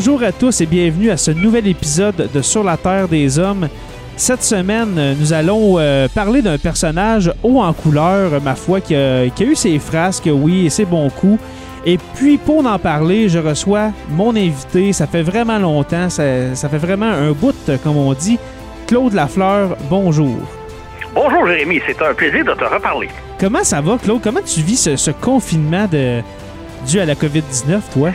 Bonjour à tous et bienvenue à ce nouvel épisode de Sur la Terre des Hommes. Cette semaine, nous allons euh, parler d'un personnage haut en couleur, ma foi, qui a, qui a eu ses frasques, oui, et ses bons coups. Et puis, pour en parler, je reçois mon invité. Ça fait vraiment longtemps, ça, ça fait vraiment un bout, comme on dit. Claude Lafleur, bonjour. Bonjour Jérémy, c'est un plaisir de te reparler. Comment ça va, Claude? Comment tu vis ce, ce confinement de, dû à la COVID-19, toi?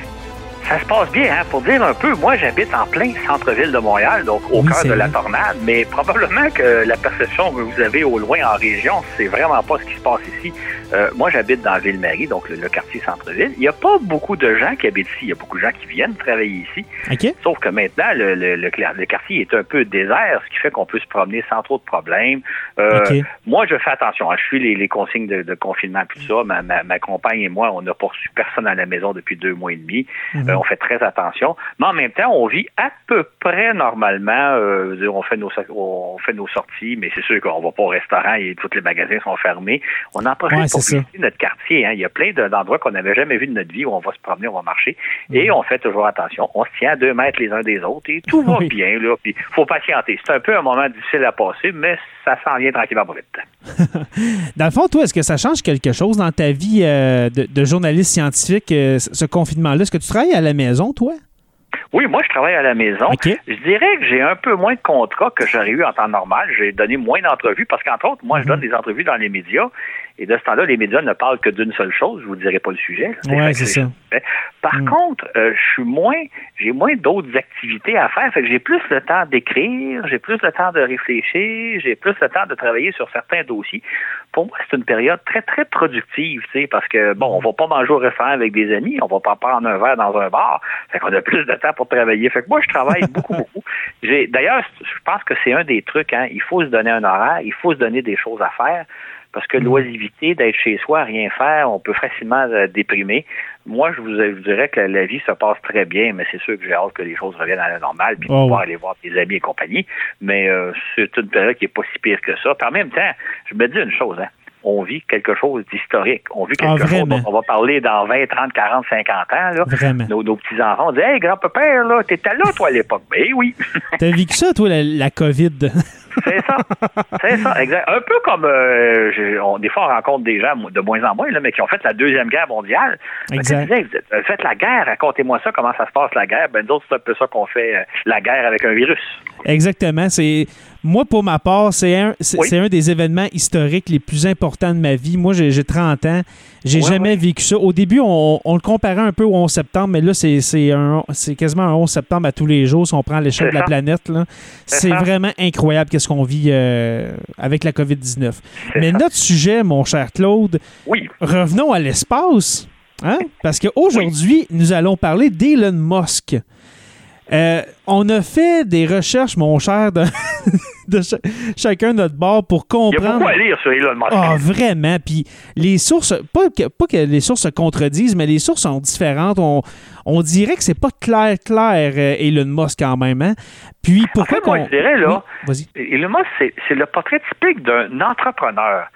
Ça se passe bien, hein? Pour dire un peu, moi j'habite en plein centre-ville de Montréal, donc au Oui, cœur de la tornade, mais probablement que la perception que vous avez au loin en région, c'est vraiment pas ce qui se passe ici. Euh, moi j'habite dans Ville-Marie, donc le, le quartier centre-ville. Il n'y a pas beaucoup de gens qui habitent ici, il y a beaucoup de gens qui viennent travailler ici. OK? Sauf que maintenant, le, le, quartier est un peu désert, ce qui fait qu'on peut se promener sans trop de problèmes. Euh, OK. Moi, je fais attention. hein. Je suis les, les consignes de, de confinement, tout ça. Ma, ma, ma compagne et moi, on n'a pas reçu personne à la maison depuis deux mois et demi. Mhm. Euh, on fait très attention. Mais en même temps, on vit à peu près normalement. Euh, on fait nos on fait nos sorties, mais c'est sûr qu'on va pas au restaurant et tous les magasins sont fermés. On en profite Ouais, pour visiter notre quartier. Hein. Il y a plein de- d'endroits qu'on n'avait jamais vus de notre vie où on va se promener, on va marcher. Et Mhm. on fait toujours attention. On se tient à deux mètres les uns des autres et tout va Oui. bien. Là. Puis faut patienter. C'est un peu un moment difficile à passer, mais ça s'en vient tranquillement pas vite. Dans le fond, toi, est-ce que ça change quelque chose dans ta vie euh, de, de journaliste scientifique, euh, ce ce confinement-là? Est-ce que tu travailles à la maison, toi? Oui, moi, je travaille à la maison. Je dirais que j'ai un peu moins de contrats que j'aurais eu en temps normal. J'ai donné moins d'entrevues parce qu'entre autres, moi, je Mhm. donne des entrevues dans les médias. Et de ce temps-là, les médias ne parlent que d'une seule chose. Je vous dirai pas le sujet. que c'est ça. Par Mhm. contre, euh, je suis moins, j'ai moins d'autres activités à faire. Fait que j'ai plus le temps d'écrire, j'ai plus le temps de réfléchir, j'ai plus le temps de travailler sur certains dossiers. Pour moi, c'est une période très, très productive, tu sais, parce que, bon, on va pas manger au restaurant avec des amis, on va pas prendre un verre dans un bar. Fait qu'on a plus de temps pour travailler. Fait que moi, je travaille beaucoup, beaucoup. J'ai, d'ailleurs, je pense que c'est un des trucs, hein. Il faut se donner un horaire, il faut se donner des choses à faire. Parce que l'oisivité d'être chez soi, à rien faire, on peut facilement euh, déprimer. Moi, je vous, je vous dirais que la, vie se passe très bien, mais c'est sûr que j'ai hâte que les choses reviennent à la normale, puis de Oh, pouvoir oui. aller voir des amis et compagnie. Mais euh, c'est une période qui est pas si pire que ça. Puis en même temps, je me dis une chose, hein. On vit quelque chose d'historique. On vit quelque Ah, chose vraiment? dont on va parler dans 20, 30, 40, 50 ans. Là. Vraiment. Nos, nos petits-enfants, on dit Hey, grand-père, là, t'étais là, toi, à l'époque. Ben oui. T'as vécu ça, toi, la, la COVID? C'est ça. C'est ça, exact. Un peu comme euh, on- des fois on rencontre des gens de moins en moins, là, mais qui ont fait la Deuxième Guerre mondiale. Exact. Ben, tu disais, vous avez fait la guerre, racontez-moi ça, comment ça se passe la guerre. Ben nous autres, c'est un peu ça qu'on fait, euh, la guerre avec un virus. Exactement. C'est moi pour ma part, c'est un Oui. un des événements historiques les plus importants de ma vie. Moi, j'ai j'ai 30 ans, j'ai Ouais, jamais ouais. vécu ça. Au début, on, on le comparait un peu au 11 septembre, mais là, c'est quasiment un 11 septembre à tous les jours si on prend l'échelle de la ça. planète. C'est vraiment incroyable qu'est-ce qu'on vit euh, avec la COVID-19. C'est Mais ça. notre sujet, mon cher Claude, Oui, revenons à l'espace. Hein? Parce qu'aujourd'hui, nous allons parler d'Elon Musk. Euh, on a fait des recherches, mon cher, dans, de chacun notre bord pour comprendre. Il y a beaucoup à lire sur Elon Musk. Ah, vraiment. Puis les sources, pas que, pas que les sources se contredisent, mais les sources sont différentes. On, on dirait que c'est pas clair, clair, euh, Elon Musk quand même. Hein? Puis pourquoi en moi, je dirais, là, Elon Musk, c'est le portrait typique d'un entrepreneur.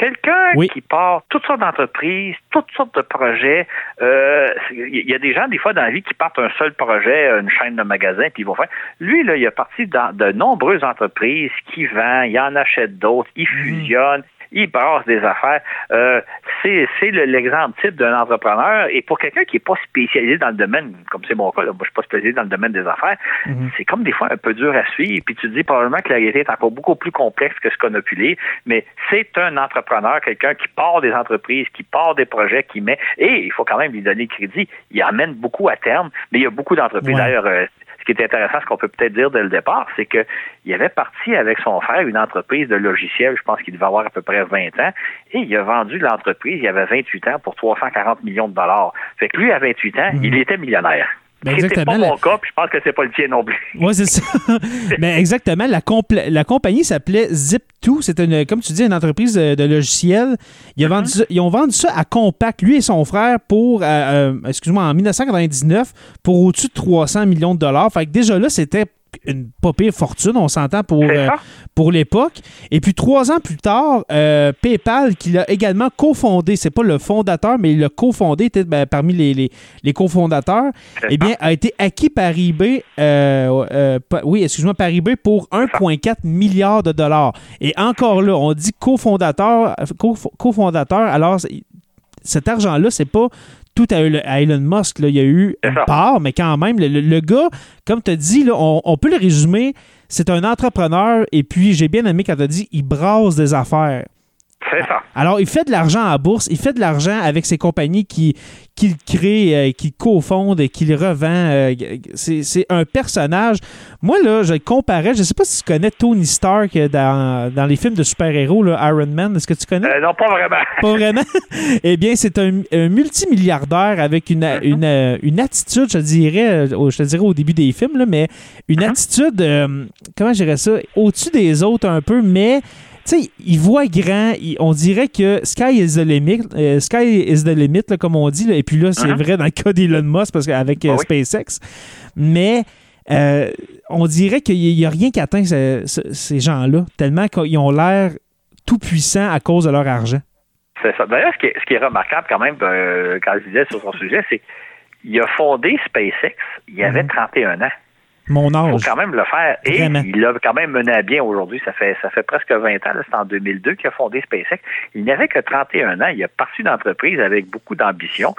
Quelqu'un qui part toutes sortes d'entreprises, toutes sortes de projets. Il euh, y a des gens, des fois, dans la vie, qui partent un seul projet, une chaîne de magasins, puis ils vont faire. Lui, là, il a parti dans de nombreuses entreprises qui vend, il en achète d'autres, il mhm. fusionne, il brasse des affaires. Euh, c'est l'exemple type d'un entrepreneur. Et pour quelqu'un qui n'est pas spécialisé dans le domaine, comme c'est mon cas, là, moi je suis pas spécialisé dans le domaine des affaires, mhm. c'est comme des fois un peu dur à suivre. Puis tu te dis probablement que la réalité est encore beaucoup plus complexe que ce qu'on a pu lire, mais c'est un entrepreneur, quelqu'un qui part des entreprises, qui part des projets, qui met, et il faut quand même lui donner le crédit, il amène beaucoup à terme, mais il y a beaucoup d'entreprises. D'ailleurs, euh, qui est intéressant, ce qu'on peut peut-être dire dès le départ, c'est qu'il avait parti avec son frère une entreprise de logiciels, je pense qu'il devait avoir à peu près 20 ans, et il a vendu l'entreprise, il avait 28 ans, pour 340 millions de dollars. Fait que lui, à 28 ans, mhm. il était millionnaire. Ben exactement. pas mon cas, puis je pense que c'est pas le tien non plus. Oui, c'est ça. Mais exactement. La, la compagnie s'appelait Zip2. C'est une, comme tu dis, une entreprise de, logiciels. Ils, ont vendu mm-hmm. ils ont vendu ça à Compaq, lui et son frère, pour, euh, euh, excuse-moi, en 1999, pour au-dessus de 300 millions de dollars. Fait que déjà là, c'était une pas pire fortune, on s'entend pour, euh, pour l'époque. Et puis trois ans plus tard, euh, PayPal, qui l'a également cofondé, c'est pas le fondateur, mais il l'a cofondé, était ben, parmi les, les, cofondateurs, eh bien, a été acquis par eBay, euh, oui, excuse-moi, par eBay pour 1,4 milliard de dollars. Et encore là, on dit cofondateur, cofondateur, alors cet argent-là, c'est pas tout à, Elon Musk. Là. Il y a eu une part, mais quand même, le, gars, comme tu as dit, là, on, on, peut le résumer, c'est un entrepreneur. Et puis, j'ai bien aimé quand tu as dit, il brasse des affaires. Alors, il fait de l'argent à bourse, il fait de l'argent avec ses compagnies qu'il qui crée, euh, qu'il cofonde et qu'il revend. Euh, c'est un personnage. Moi, là, je le comparais, je ne sais pas si tu connais Tony Stark dans, dans les films de super-héros, Iron Man. Est-ce que tu connais? Euh, non, pas vraiment. Pas vraiment? eh bien, c'est un, multimilliardaire avec une, mm-hmm. une, attitude, je dirais, je te dirais au début des films, là, mais une mm-hmm. attitude, comment je dirais ça, au-dessus des autres un peu, mais tu sais, il voit grand. on dirait que sky is the limit. Euh, sky is the limit, comme on dit. et puis là, c'est uh-huh. vrai dans le cas d'Elon Musk parce qu'avec euh, ah SpaceX. Mais euh, on dirait qu'il n'y a rien qui atteint ces gens-là, tellement qu'ils ont l'air tout puissants à cause de leur argent. C'est ça. D'ailleurs, ce, qui est remarquable quand même, quand je disais sur son sujet, c'est qu'il a fondé SpaceX, il avait 31 mm-hmm. ans. Mon âge. Il faut quand même le faire. Et il l'a quand même mené à bien aujourd'hui. Ça fait, ça fait presque 20 ans. C'est en 2002 qu'il a fondé SpaceX. Il n'avait que 31 ans. Il a parti d'entreprise avec beaucoup d'ambition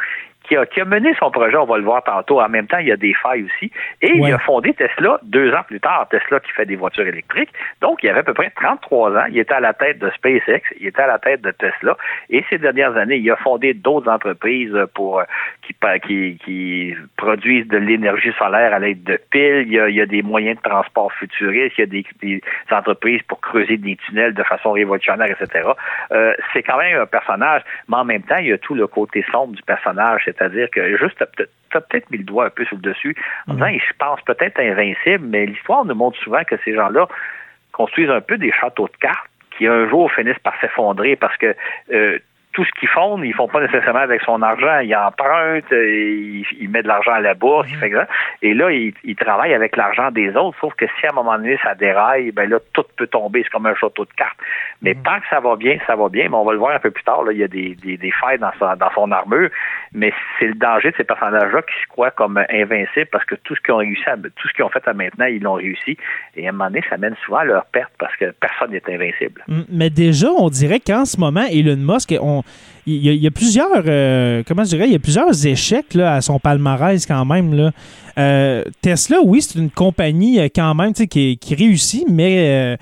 qui a, mené son projet, on va le voir tantôt. En même temps, il y a des failles aussi. Et il a fondé Tesla deux ans plus tard, Tesla qui fait des voitures électriques. Donc, il avait à peu près 33 ans. Il était à la tête de SpaceX, il était à la tête de Tesla. Et ces dernières années, il a fondé d'autres entreprises pour euh, qui, qui, qui produisent de l'énergie solaire à l'aide de piles. Il y, a, il y, a, des moyens de transport futuristes. Il y a des, des entreprises pour creuser des tunnels de façon révolutionnaire, etc. Euh, c'est quand même un personnage, mais en même temps, il y a tout le côté sombre du personnage, c'est-à-dire que juste, tu as peut-être mis le doigt un peu sur le dessus en disant, mhm. ils se pensent peut-être invincibles, mais l'histoire nous montre souvent que ces gens-là construisent un peu des châteaux de cartes qui un jour finissent par s'effondrer parce que euh, tout ce qu'ils font, ils font pas nécessairement avec son argent. Ils empruntent, ils, mettent de l'argent à la bourse, ils mhm. Et là, ils, travaillent avec l'argent des autres, sauf que si à un moment donné ça déraille, ben là, tout peut tomber. C'est comme un château de cartes. Mais mhm. tant que ça va bien, ça va bien. Mais on va le voir un peu plus tard. Là, il y a des, des, failles dans, dans son armure. Mais c'est le danger de ces personnages-là qui se croient comme invincibles parce que tout ce qu'ils ont réussi, tout ce qu'ils ont fait à maintenant, ils l'ont réussi. Et à un moment donné, ça mène souvent à leur perte parce que personne n'est invincible. Mais déjà, on dirait qu'en ce moment, Elon Musk, on, il, y a, plusieurs, euh, je il y a plusieurs échecs là, à son palmarès quand même. Là. Euh, Tesla, oui, c'est une compagnie euh, quand même qui, qui réussit, mais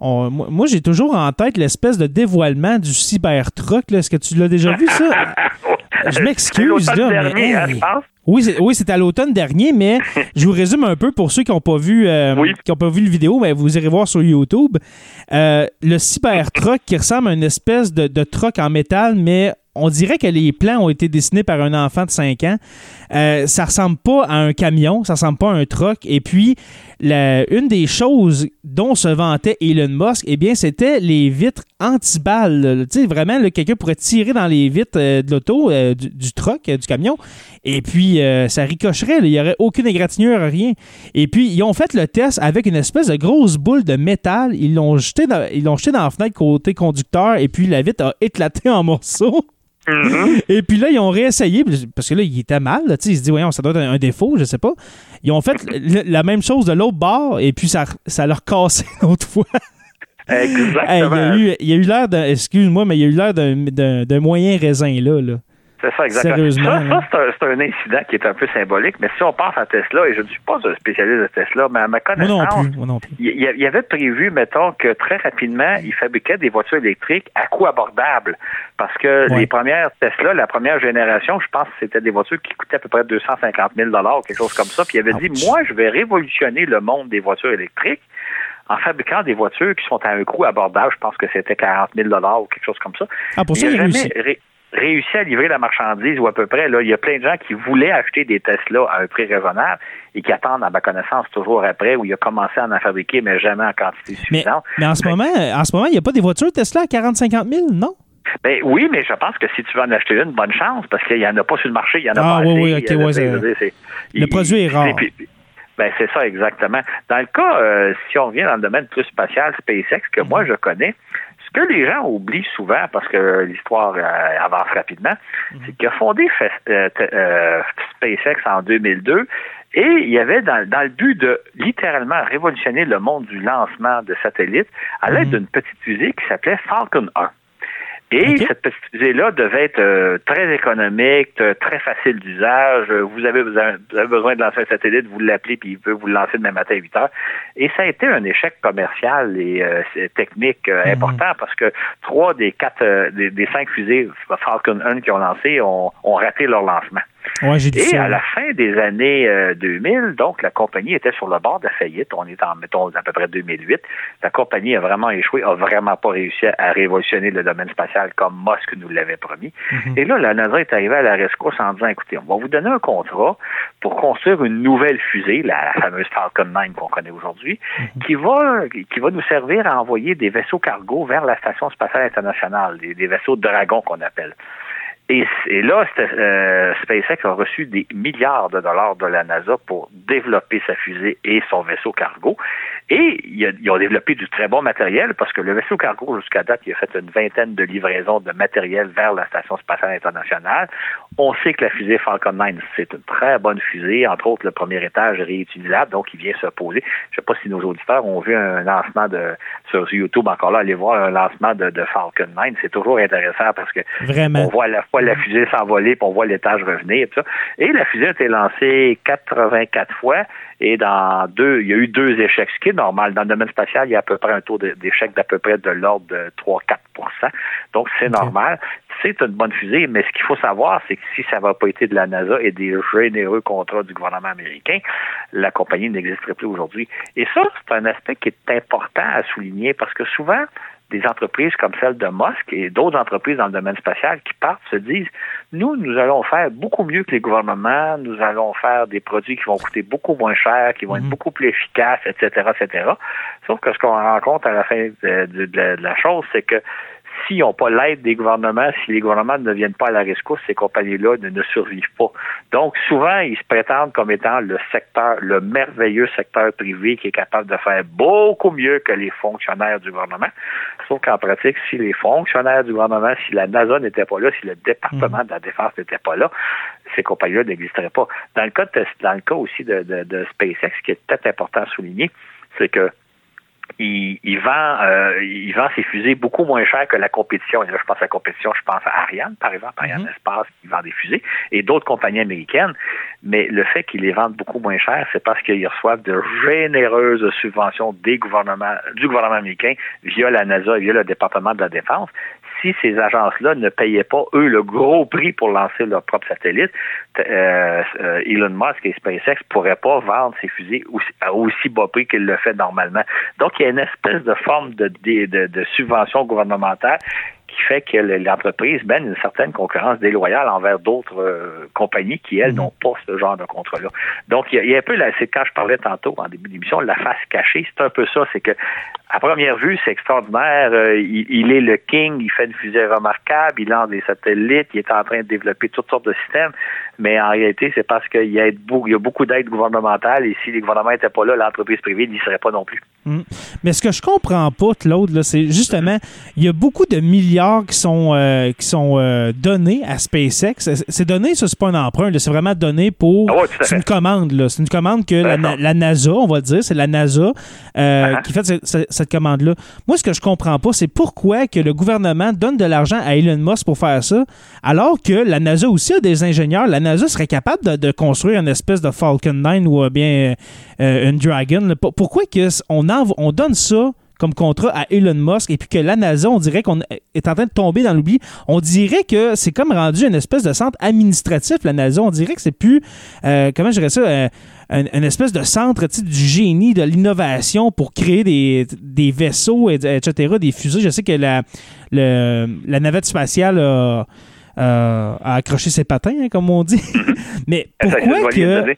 moi, j'ai toujours en tête l'espèce de dévoilement du Cybertruck. Est-ce que tu l'as déjà vu, ça? je m'excuse, là. mais, hein, Oui, c'est, oui, à l'automne dernier, mais je vous résume un peu pour ceux qui n'ont pas vu qui ont pas vu le vidéo, mais vous irez voir sur YouTube. le Cybertruck qui ressemble à une espèce de, de truck en métal, mais on dirait que les plans ont été dessinés par un enfant de 5 ans. Euh, ça ressemble pas à un camion, ça ressemble pas à un truck. Et puis, une des choses dont se vantait Elon Musk, eh bien, c'était les vitres anti-balles. Tu sais, vraiment, quelqu'un pourrait tirer dans les vitres euh, de l'auto, euh, du, truck, euh, du camion, et puis ça ricocherait. Il n'y aurait aucune égratignure, rien. Et puis, ils ont fait le test avec une espèce de grosse boule de métal. Ils l'ont jeté ils l'ont jeté dans la fenêtre côté conducteur, et puis la vitre a éclaté en morceaux. Mm-hmm. Et puis là, ils ont réessayé, parce que là, il était mal. ils se disent, voyons, ça doit être un, défaut, je sais pas. Ils ont fait la même chose de l'autre bord, et puis ça, ça leur cassé l'autre fois. Exactement. il y a eu, l'air d'un, excuse-moi, mais il y a eu l'air d'un moyen raisin là. là. C'est ça, exactement. Ça, c'est un, incident qui est un peu symbolique, mais si on pense à Tesla, et je ne suis pas un spécialiste de Tesla, mais à ma connaissance, il y, avait prévu, mettons, que très rapidement, ils fabriquaient des voitures électriques à coût abordable. Parce que les premières Tesla, la première génération, je pense que c'était des voitures qui coûtaient à peu près 250 000 quelque chose comme ça. Puis il avait dit, moi, je vais révolutionner le monde des voitures électriques en fabriquant des voitures qui sont à un coût abordable. Je pense que c'était 40 000 ou quelque chose comme ça. Ah, pour ça, il, a réussi à livrer la marchandise ou à peu près. Là, il y a plein de gens qui voulaient acheter des Tesla à un prix raisonnable et qui attendent, à ma connaissance, toujours après, où il a commencé à en fabriquer, mais jamais en quantité suffisante. Mais, en, ce moment, en ce moment, il n'y a pas des voitures Tesla à 40-50 000, non? Ben oui, mais je pense que si tu veux en acheter une, bonne chance, parce qu'il n'y en a pas sur le marché, il y en a ah, pas oui, assez. Oui, oui, le produit est rare. Ben c'est ça exactement. Dans le cas, euh, si on revient dans le domaine plus spatial, SpaceX, que moi je connais, ce que les gens oublient souvent, parce que l'histoire euh, avance rapidement, mhm. c'est qu'il a fondé euh, euh, SpaceX en 2002 et il y avait dans, le but de littéralement révolutionner le monde du lancement de satellites à l'aide mhm. d'une petite fusée qui s'appelait Falcon 1. Et cette petite fusée-là devait être euh, très économique, très facile d'usage. Vous avez, vous avez, besoin de lancer un satellite, vous l'appelez, puis il peut vous le lancer demain matin à 8 heures. Et ça a été un échec commercial et euh, technique euh, mhm. important parce que trois des quatre, des, des, cinq fusées Falcon 1 qui ont lancé ont raté leur lancement. Et à la fin des années 2000, euh, donc la compagnie était sur le bord de la faillite. On est en, mettons, à peu près 2008. La compagnie a vraiment échoué, a vraiment pas réussi à révolutionner le domaine spatial comme Musk nous l'avait promis. Mhm. Et là, la NASA est arrivée à la rescousse en disant, écoutez, on va vous donner un contrat pour construire une nouvelle fusée, la, fameuse Falcon 9 qu'on connaît aujourd'hui, mhm. qui va qui va nous servir à envoyer des vaisseaux cargo vers la Station spatiale internationale, des, des vaisseaux Dragon qu'on appelle. Et, là, euh, SpaceX a reçu des milliards de dollars de la NASA pour développer sa fusée et son vaisseau cargo. Et ils ont développé du très bon matériel parce que le vaisseau cargo, jusqu'à date, il a fait une vingtaine de livraisons de matériel vers la Station spatiale internationale. On sait que la fusée Falcon 9, c'est une très bonne fusée. Entre autres, le premier étage est réutilisable, donc il vient se poser. Je ne sais pas si nos auditeurs ont vu un lancement de sur YouTube encore là, allez voir un lancement de, Falcon 9. C'est toujours intéressant parce que Vraiment. on voit à la fois la fusée s'envoler, puis on voit l'étage revenir. Et, tout ça. et la fusée a été lancée 84 fois. Et dans deux, il y a eu deux échecs, ce qui est normal. Dans le domaine spatial, il y a à peu près un taux d'échec d'à peu près de l'ordre de 3-4% Donc, c'est normal. C'est une bonne fusée, mais ce qu'il faut savoir, c'est que si ça n'avait pas été de la NASA et des généreux contrats du gouvernement américain, la compagnie n'existerait plus aujourd'hui. Et ça, c'est un aspect qui est important à souligner parce que souvent, des entreprises comme celle de Musk et d'autres entreprises dans le domaine spatial qui partent se disent nous, nous allons faire beaucoup mieux que les gouvernements, nous allons faire des produits qui vont coûter beaucoup moins cher, qui vont être mhm. beaucoup plus efficaces, etc., etc. Sauf que ce qu'on rencontre à la fin de la chose, c'est que s'ils n'ont pas l'aide des gouvernements, si les gouvernements ne viennent pas à la rescousse, ces compagnies-là ne, survivent pas. Donc, souvent, ils se prétendent comme étant le secteur, le merveilleux secteur privé qui est capable de faire beaucoup mieux que les fonctionnaires du gouvernement. Sauf qu'en pratique, si les fonctionnaires du gouvernement, si la NASA n'était pas là, si le département de la défense n'était pas là, ces compagnies-là n'existeraient pas. Dans le cas, dans le cas aussi de, de SpaceX, ce qui est peut-être important à souligner, c'est que il, il, vend euh, il vend ses fusées beaucoup moins cher que la compétition. Et là, je pense à la compétition, je pense à Ariane, par exemple, Ariane mm Espace qui vend des fusées, et d'autres compagnies américaines. Mais le fait qu'ils les vendent beaucoup moins cher, c'est parce qu'ils reçoivent de généreuses subventions des gouvernements, du gouvernement américain via la NASA et via le département de la Défense si ces agences-là ne payaient pas, eux, le gros prix pour lancer leur propre satellite, euh, euh, Elon Musk et SpaceX ne pourraient pas vendre ces fusées à aussi bas prix qu'ils le fait normalement. Donc, il y a une espèce de forme de subvention gouvernementale qui fait que l'entreprise mène une certaine concurrence déloyale envers d'autres euh, compagnies qui, elles, mhm. n'ont pas ce genre de contrat-là. Donc, il y, a un peu, là, c'est quand je parlais tantôt en début d'émission, la face cachée, c'est un peu ça, c'est que à première vue, c'est extraordinaire. Euh, il, est le king, il fait une fusée remarquable, il lance des satellites, il est en train de développer toutes sortes de systèmes. Mais en réalité, c'est parce qu'il y a, beaucoup d'aides gouvernementales et si les gouvernements n'étaient pas là, l'entreprise privée n'y serait pas non plus. Mm. Mais ce que je comprends pas, Claude, c'est justement, il y a beaucoup de milliards qui sont, euh, qui sont euh, donnés à SpaceX. C'est donné, ça, c'est pas un emprunt, c'est vraiment donné pour. Ah c'est une commande, là. C'est une commande que la, NASA, on va dire, c'est la NASA uh-huh. qui fait cette, cette commande-là. Moi, ce que je comprends pas, c'est pourquoi que le gouvernement donne de l'argent à Elon Musk pour faire ça, alors que la NASA aussi a des ingénieurs. La NASA serait capable de, construire une espèce de Falcon 9 ou bien euh, une Dragon. Pourquoi on, on donne ça comme contrat à Elon Musk et puis que la NASA, on dirait qu'on est en train de tomber dans l'oubli? On dirait que c'est comme rendu une espèce de centre administratif, la NASA. On dirait que c'est plus, euh, comment je dirais ça, euh, une, espèce de centre du génie, de l'innovation pour créer des, vaisseaux, etc., des fusées. Je sais que la, navette spasiale a, accroché ses patins, hein, comme on dit. Mais pourquoi que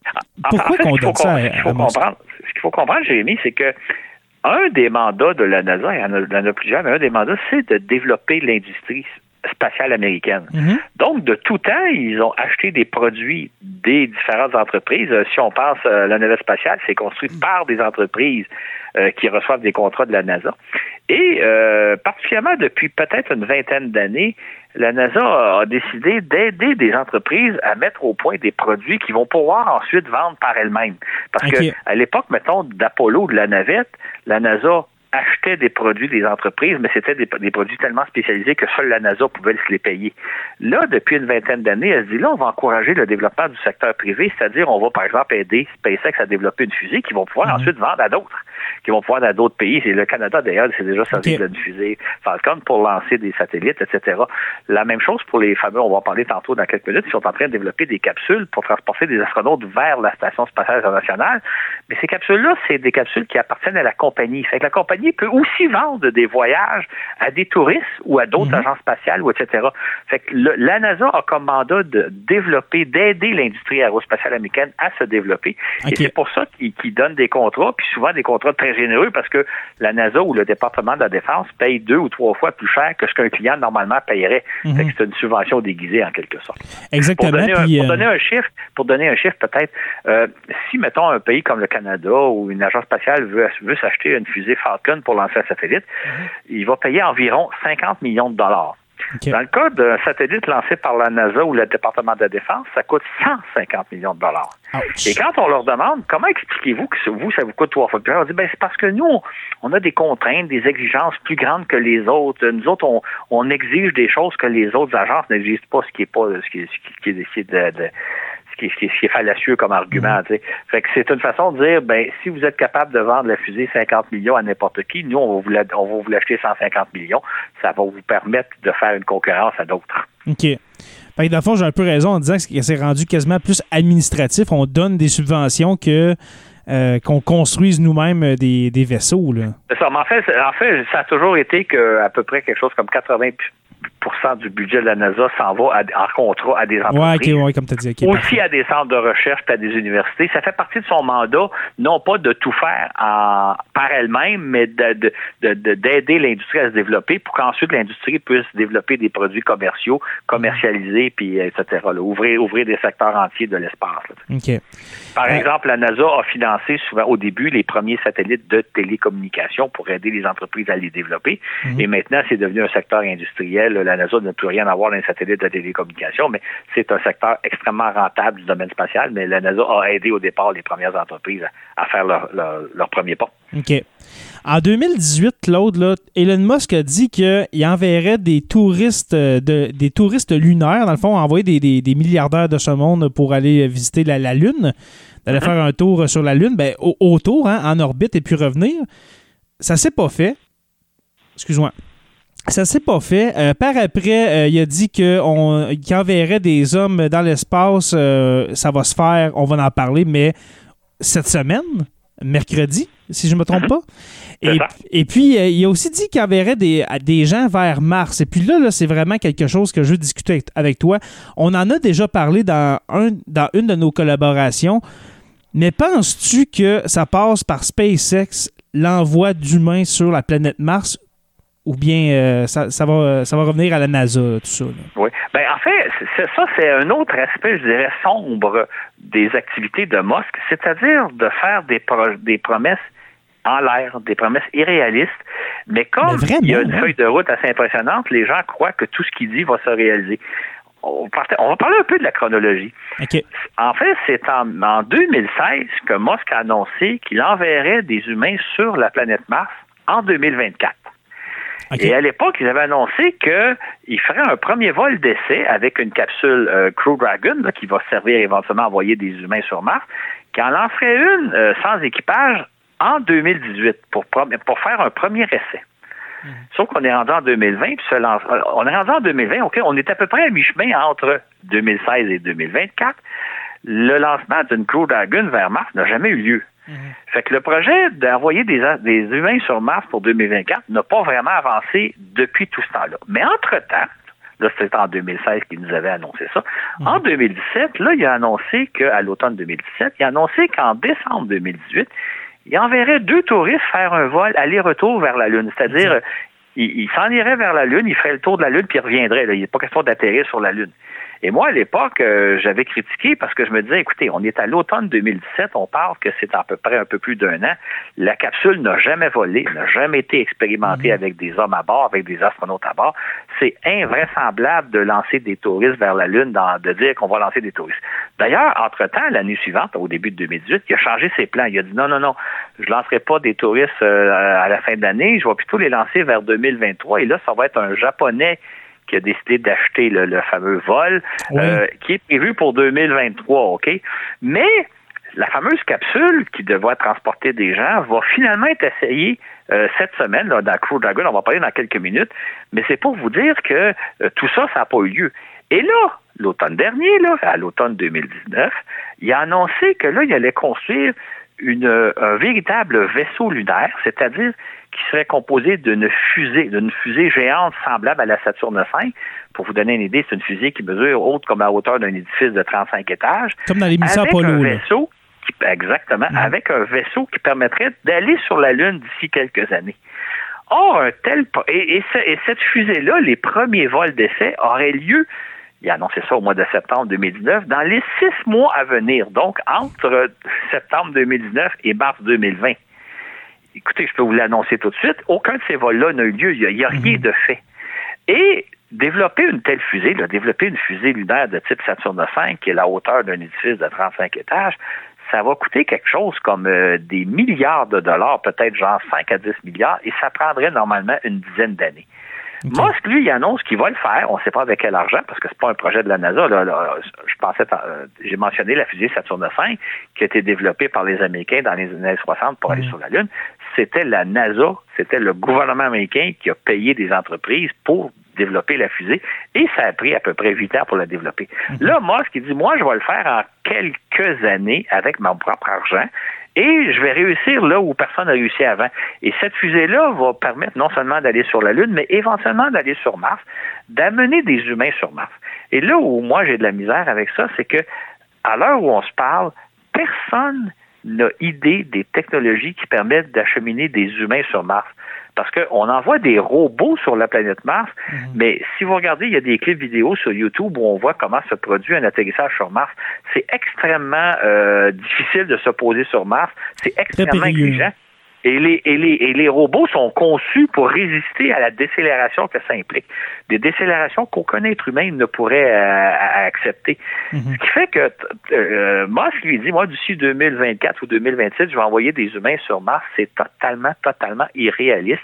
pourquoi qu'on donne ça à, Ce qu'il faut comprendre, Jérémy, c'est que un des mandats de la NASA, il y en a, plusieurs, mais un des mandats, c'est de développer l'industrie spatiale américaine. Mhm. Donc, de tout temps, ils ont acheté des produits des différentes entreprises. Euh, si on pense à euh, la navette spatiale, c'est construit par des entreprises euh, qui reçoivent des contrats de la NASA. Et particulièrement depuis peut-être une vingtaine d'années, la NASA a décidé d'aider des entreprises à mettre au point des produits qui vont pouvoir ensuite vendre par elles-mêmes. Parce que à l'époque, mettons, d'Apollo, de la navette, la NASA achetait des produits des entreprises, mais c'était des, produits tellement spécialisés que seule la NASA pouvait se les payer. Là, depuis une vingtaine d'années, elle se dit là, on va encourager le développement du secteur privé, c'est-à-dire on va par exemple aider SpaceX à développer une fusée qui vont pouvoir mhm. ensuite vendre à d'autres, qui vont pouvoir à d'autres pays. Et le Canada d'ailleurs, c'est déjà servi de fusée Falcon pour lancer des satellites, etc. La même chose pour les fameux, on va en parler tantôt dans quelques minutes, ils sont en train de développer des capsules pour transporter des astronautes vers la station spatiale internationale. Mais ces capsules-là, c'est des capsules qui appartiennent à la compagnie. Fait que la compagnie peut aussi vendre des voyages à des touristes ou à d'autres mhm. agences spatiales, ou etc. Fait que la NASA a comme mandat de développer, d'aider l'industrie aérospatiale américaine à se développer. Et c'est pour ça qu'ils donnent des contrats, puis souvent des contrats très généreux, parce que la NASA ou le département de la Défense paye deux ou trois fois plus cher que ce qu'un client normalement payerait. Mhm. c'est une subvention déguisée en quelque sorte. Exactement. Pour donner, un, pour donner un chiffre, pour donner un chiffre peut-être, euh, si mettons un pays comme le Canada ou une agence spatiale veut, veut s'acheter une fusée Falcon pour lancer un satellite, mhm. il va payer environ 50 millions de dollars. Dans le cas d'un satellite lancé par la NASA ou le département de la Défense, ça coûte 150 millions de dollars. Et quand on leur demande comment expliquez-vous que vous, ça vous coûte trois fois plus? Cher, on dit ben, c'est parce que nous, on, a des contraintes, des exigences plus grandes que les autres. Nous autres, on, exige des choses que les autres agences n'exigent pas, ce qui est pas ce qui, ce qui, est de ce qui, est fallacieux comme argument. Mm. Fait que c'est une façon de dire, ben, si vous êtes capable de vendre la fusée 50 millions à n'importe qui, nous, on va, vous vous l'acheter 150 millions. Ça va vous permettre de faire une concurrence à d'autres. OK. Fait que, fond, j'ai un peu raison en disant que c'est rendu quasiment plus administratif. On donne des subventions que euh, qu'on construise nous-mêmes des, vaisseaux. Là. Ça, en, fait, en fait, ça a toujours été que à peu près quelque chose comme 80 du budget de la NASA s'en va en contrat à des entreprises. Ouais, comme as dit. aussi à des centres de recherche et à des universités. Ça fait partie de son mandat, non pas de tout faire par elle-même, mais d'aider de, l'industrie à se développer pour qu'ensuite l'industrie puisse développer des produits commerciaux, commercialiser, puis etc. ouvrir, ouvrir des secteurs entiers de l'espace. Par exemple, la NASA a financé souvent au début les premiers satellites de télécommunication pour aider les entreprises à les développer. Mhm. Et maintenant, c'est devenu un secteur industriel la NASA n'a plus rien à voir dans les satellites de télécommunication, mais c'est un secteur extrêmement rentable du domaine spatial, mais la NASA a aidé au départ les premières entreprises à, faire leur, leur, premier pas. OK. En 2018, Claude, Elon Musk a dit qu'il enverrait des touristes, euh, de, des touristes lunaires, dans le fond, envoyer des, des, milliardaires de ce monde pour aller visiter la, Lune, d'aller faire un tour sur la Lune, ben, autour, hein, en orbite, et puis revenir. Ça s'est pas fait. Excuse-moi. Ça s'est pas fait. Euh, par après, euh, il a dit qu'il enverrait des hommes dans l'espace. Euh, ça va se faire, on va en parler, mais cette semaine, mercredi, si je ne me trompe pas. C'est Et, puis, euh, il a aussi dit qu'il enverrait des, des gens vers Mars. Et puis là, là c'est vraiment quelque chose que je veux discuter avec, avec toi. On en a déjà parlé dans, un, dans une de nos collaborations. Mais penses-tu que ça passe par SpaceX, l'envoi d'humains sur la planète Mars, ou bien euh, ça, ça va, ça va revenir à la NASA, tout ça? là? Oui. Ben, en fait, c'est, ça, c'est un autre aspect, je dirais, sombre des activités de Musk, c'est-à-dire de faire des, pro- des promesses en l'air, des promesses irréalistes. Mais comme Mais il y a une hein? feuille de route assez impressionnante, les gens croient que tout ce qu'il dit va se réaliser. On, va parler un peu de la chronologie. En fait, c'est en, en 2016 que Musk a annoncé qu'il enverrait des humains sur la planète Mars en 2024. Et à l'époque, ils avaient annoncé qu'il ferait un premier vol d'essai avec une capsule euh, Crew Dragon là, qui va servir éventuellement à envoyer des humains sur Mars, qui en lancerait une euh, sans équipage en 2018 pour, pour faire un premier essai. Sauf qu'on est rendu en 2020, puis se lance- euh, on est rendu en 2020, OK, on est à peu près à mi-chemin entre 2016 et 2024. Le lancement d'une Crew Dragon vers Mars n'a jamais eu lieu. Fait que le projet d'envoyer des, des humains sur Mars pour 2024 n'a pas vraiment avancé depuis tout ce temps-là. Mais entre-temps, là c'était en 2016 qu'il nous avait annoncé ça, en 2017, là, il a annoncé qu'à l'automne 2017, il a annoncé qu'en décembre 2018, il enverrait deux touristes faire un vol aller-retour vers la Lune. C'est-à-dire, euh, il, il s'en irait vers la Lune, il ferait le tour de la Lune, puis il reviendrait. Là. Il n'est pas question d'atterrir sur la Lune. Et moi, à l'époque, euh, j'avais critiqué parce que je me disais, écoutez, on est à l'automne 2017, on parle que c'est à peu près un peu plus d'un an. La capsule n'a jamais volé, n'a jamais été expérimentée avec des hommes à bord, avec des astronautes à bord. C'est invraisemblable de lancer des touristes vers la Lune, dans- de dire qu'on va lancer des touristes. D'ailleurs, entre-temps, l'année suivante, au début de 2018, il a changé ses plans. Il a dit non, non, non, je ne lancerai pas des touristes euh, à la fin de l'année, je vais plutôt les lancer vers 2023. Et là, ça va être un Japonais qui a décidé d'acheter le, le fameux vol, Oui. euh, qui est prévu pour 2023, OK? Mais la fameuse capsule qui devrait transporter des gens va finalement être essayée euh, cette semaine là, dans Crew Dragon. On va parler dans quelques minutes. Mais c'est pour vous dire que euh, tout ça, ça n'a pas eu lieu. Et là, l'automne dernier, là, à l'automne 2019, il a annoncé que là, il allait construire une, un véritable vaisseau lunaire, c'est-à-dire qui serait composé d'une fusée, d'une fusée géante semblable à la Saturne V. Pour vous donner une idée, c'est une fusée qui mesure haute comme la hauteur d'un édifice de 35 étages. Comme dans l'émission avec Apollo. vaisseau qui, exactement, avec un vaisseau qui permettrait d'aller sur la Lune d'ici quelques années. Or, un tel et, et ce- et cette fusée-là, les premiers vols d'essai auraient lieu, il a annoncé ça au mois de septembre 2019, dans les six mois à venir, donc entre septembre 2019 et mars 2020. Écoutez, je peux vous l'annoncer tout de suite, aucun de ces vols-là n'a eu lieu, il n'y a, rien de fait. Et développer une telle fusée, là, développer une fusée lunaire de type Saturne V, qui est la hauteur d'un édifice de 35 étages, ça va coûter quelque chose comme euh, des milliards de dollars, peut-être genre 5 à 10 milliards, et ça prendrait normalement une dizaine d'années. Musk, lui, il annonce qu'il va le faire. On ne sait pas avec quel argent, parce que c'est pas un projet de la NASA. Là, là. Je pensais, euh, j'ai mentionné la fusée Saturne V, qui a été développée par les Américains dans les années 60 pour aller sur la Lune. C'était la NASA, c'était le gouvernement américain qui a payé des entreprises pour développer la fusée, et ça a pris à peu près huit ans pour la développer. Là, Musk, il dit, moi, je vais le faire en quelques années avec mon propre argent, et je vais réussir là où personne n'a réussi avant. Et cette fusée-là va permettre non seulement d'aller sur la Lune, mais éventuellement d'aller sur Mars, d'amener des humains sur Mars. Et là où moi j'ai de la misère avec ça, c'est que à l'heure où on se parle, personne n'a idée des technologies qui permettent d'acheminer des humains sur Mars. Parce qu'on envoie des robots sur la planète Mars, mais si vous regardez, il y a des clips vidéo sur YouTube où on voit comment se produit un atterrissage sur Mars. C'est extrêmement euh, difficile de se poser sur Mars. C'est extrêmement exigeant. Et les, et, les, et les robots sont conçus pour résister à la décélération que ça implique. Des décélérations qu'aucun être humain ne pourrait euh, accepter. Ce qui fait que euh, Musk lui dit, moi, d'ici 2024 ou 2027, je vais envoyer des humains sur Mars. C'est totalement, totalement irréaliste.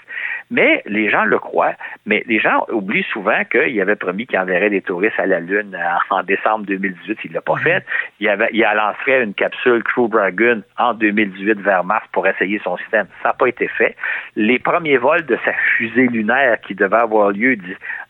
Mais les gens le croient. Mais les gens oublient souvent qu'il avait promis qu'il enverrait des touristes à la Lune en, en décembre 2018. Il l'a pas fait. Il, avait, il lancerait une capsule Crew Dragon en 2018 vers Mars pour essayer son système. Ça n'a pas été fait. Les premiers vols de sa fusée lunaire qui devait avoir lieu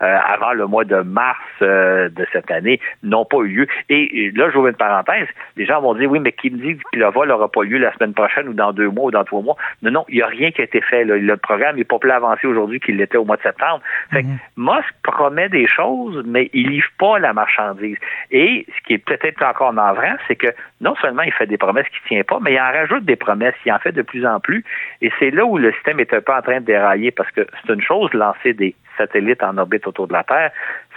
euh, avant le mois de mars euh, de cette année n'ont pas eu lieu. Et là, j'ouvre une parenthèse. Les gens vont dire, oui, mais qui me dit que le vol n'aura pas lieu la semaine prochaine ou dans deux mois ou dans trois mois? Non, non, il n'y a rien qui a été fait. Le programme n'est pas plus avancé aujourd'hui qu'il l'était au mois de septembre. Fait que mm-hmm. Musk promet des choses, mais il livre pas la marchandise. Et ce qui est peut-être encore navrant, c'est que non seulement il fait des promesses qu'il tient pas, mais il en rajoute des promesses, il en fait de plus en plus. Et c'est là où le système est un peu en train de dérailler, parce que c'est une chose de lancer des satellites en orbite autour de la Terre,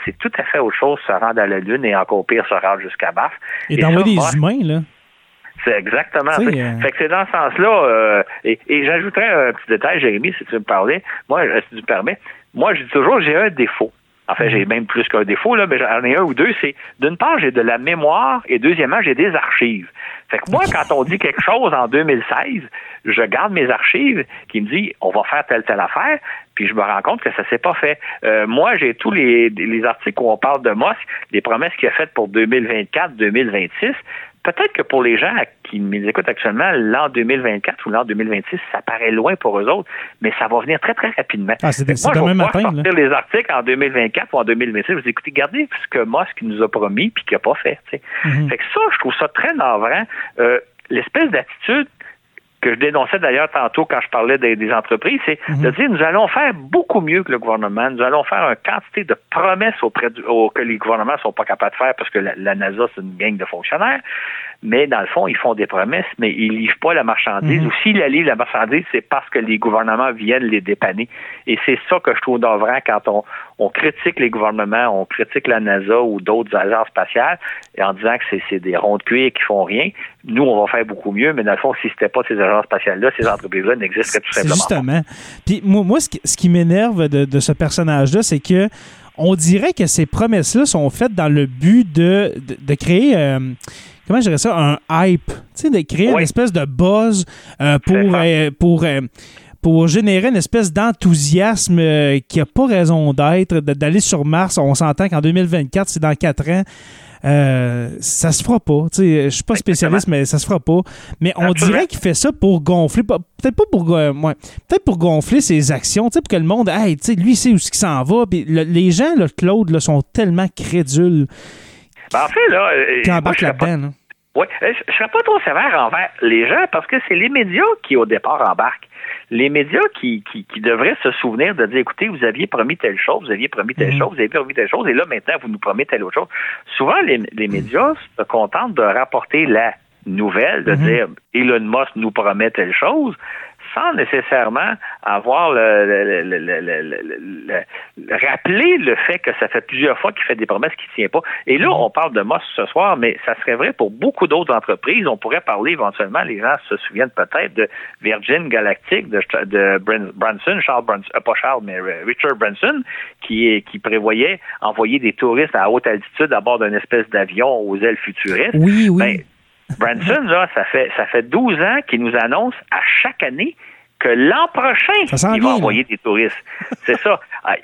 c'est tout à fait autre chose se rendre à la Lune et encore pire se rendre jusqu'à Mars. Et, d'envoyer des humains, là. C'est exactement. ça. Euh, fait que c'est dans ce sens-là. Euh, et, et j'ajouterais un petit détail, Jérémy, si tu me parlais. Moi, si tu me permets, moi, je dis toujours, j'ai un défaut. En fait, j'ai même plus qu'un défaut, là, mais j'en ai un ou deux. C'est d'une part, j'ai de la mémoire et deuxièmement, j'ai des archives. Fait que moi, quand on dit quelque chose en 2016, je garde mes archives qui me dit on va faire telle telle affaire, puis je me rends compte que ça s'est pas fait. Euh, moi, j'ai tous les, les articles où on parle de Musk, les promesses qu'il a faites pour 2024, 2026 peut-être que pour les gens qui m'écoutent actuellement, l'an 2024 ou l'an 2026, ça paraît loin pour eux autres, mais ça va venir très, très rapidement. Ah, c'est demain matin. sortir les articles en 2024 ou en 2026. Vous écoutez, regardez ce que Musk nous a promis puis qu'il n'a pas fait. Mm-hmm. Fait que ça, je trouve ça très navrant. Euh, l'espèce d'attitude que je dénonçais d'ailleurs tantôt quand je parlais des, entreprises, c'est de mhm. dire nous allons faire beaucoup mieux que le gouvernement, nous allons faire une quantité de promesses auprès du, que les gouvernements sont pas capables de faire parce que la, NASA c'est une gang de fonctionnaires, mais dans le fond ils font des promesses, mais ils livrent pas la marchandise. Mhm. Ou s'ils livrent la marchandise, c'est parce que les gouvernements viennent les dépanner. Et c'est ça que je trouve navrant quand on, on critique les gouvernements, on critique la NASA ou d'autres agences spatiales en disant que c'est des ronds de cuir qui font rien. Nous, on va faire beaucoup mieux, mais dans le fond, si c'était pas ces agences spatiales-là, ces entreprises-là n'existeraient tout simplement Justement. Puis moi, ce qui, m'énerve de, ce personnage-là, c'est que on dirait que ces promesses-là sont faites dans le but de, de, créer... Euh, comment je dirais ça, un hype, tu sais, de créer une espèce de buzz euh, pour, euh, pour pour générer une espèce d'enthousiasme euh, qui n'a pas raison d'être, d'aller sur Mars. On s'entend qu'en 2024, c'est dans quatre ans. Euh, ça se fera pas. Je suis pas spécialiste, mais ça se fera pas. Mais on dirait qu'il fait ça pour gonfler, peut-être pas pour, euh, peut-être pour gonfler ses actions, pour que le monde, hey, lui, sait où ce s'en va. les gens, là, Claude, là, sont tellement crédules. Ben, en fait, là, qui embarquent là-dedans. Oui, je ne serais pas trop sévère envers les gens parce que c'est les médias qui, au départ, embarquent les médias qui, qui, devraient se souvenir de dire, écoutez, vous aviez promis telle chose, vous aviez promis telle mhm. chose, vous avez promis telle chose, et là, maintenant, vous nous promettez telle autre chose. Souvent, les, les médias se contentent de rapporter la nouvelle, de mhm. dire, Elon Musk nous promet telle chose, sans nécessairement avoir le, rappeler le fait que ça fait plusieurs fois qu'il fait des promesses qu'il ne tient pas. Et là, on parle de Moss ce soir, mais ça serait vrai pour beaucoup d'autres entreprises. On pourrait parler éventuellement, les gens se souviennent peut-être de Virgin Galactic, de, de Branson, Charles Branson, euh, pas Charles, mais Richard Branson, qui, qui prévoyait envoyer des touristes à haute altitude à bord d'une espèce d'avion aux ailes futuristes. Oui, oui. Ben, Branson, là, ça fait, ça fait 12 ans qu'il nous annonce à chaque année que l'an prochain, il va envoyer des touristes. C'est ça. Ah,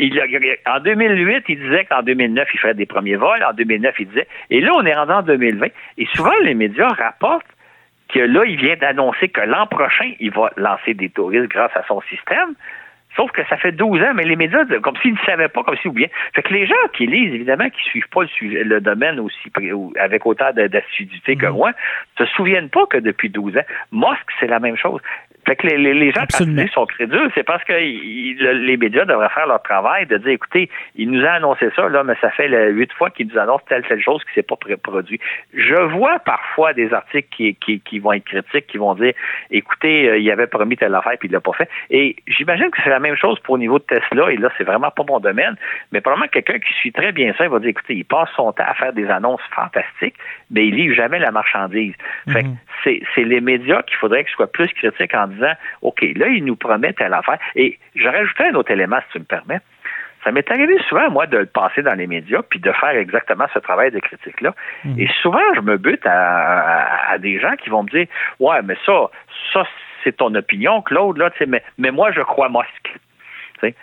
en 2008, il disait qu'en 2009, il ferait des premiers vols. En 2009, il disait. Et là, on est rendu en 2020. Et souvent, les médias rapportent que là, il vient d'annoncer que l'an prochain, il va lancer des touristes grâce à son système. Sauf que ça fait 12 ans, mais les médias, comme s'ils ne savaient pas, comme s'ils oubliaient. Fait que les gens qui lisent, évidemment, qui ne suivent pas le, le domaine aussi avec autant d'assiduité que mm-hmm. moi, se souviennent pas que depuis 12 ans, Musk, c'est la même chose. Fait que les, les, gens sont crédules, c'est parce que les médias devraient faire leur travail de dire, écoutez, il nous a annoncé ça, là, mais ça fait huit fois qu'il nous annonce telle telle chose qui s'est pas produit. Je vois parfois des articles qui, qui, qui, vont être critiques, qui vont dire, écoutez, euh, il avait promis telle affaire puis il l'a pas fait. Et j'imagine que c'est la même chose pour au niveau de Tesla. Et là, c'est vraiment pas mon domaine, mais probablement quelqu'un qui suit très bien ça, il va dire, écoutez, il passe son temps à faire des annonces fantastiques, mais il livre jamais la marchandise. Fait que mhm. c'est les médias qu'il faudrait qu'ils soient plus critiques en disant, OK, là, il nous promet telle affaire. Et je rajouterais un autre élément, si tu me permets. Ça m'est arrivé souvent, moi, de le passer dans les médias puis de faire exactement ce travail de critique-là. Mhm. Et souvent, je me bute à, des gens qui vont me dire Ouais, mais ça, ça, c'est ton opinion, Claude, là, mais, mais moi, je crois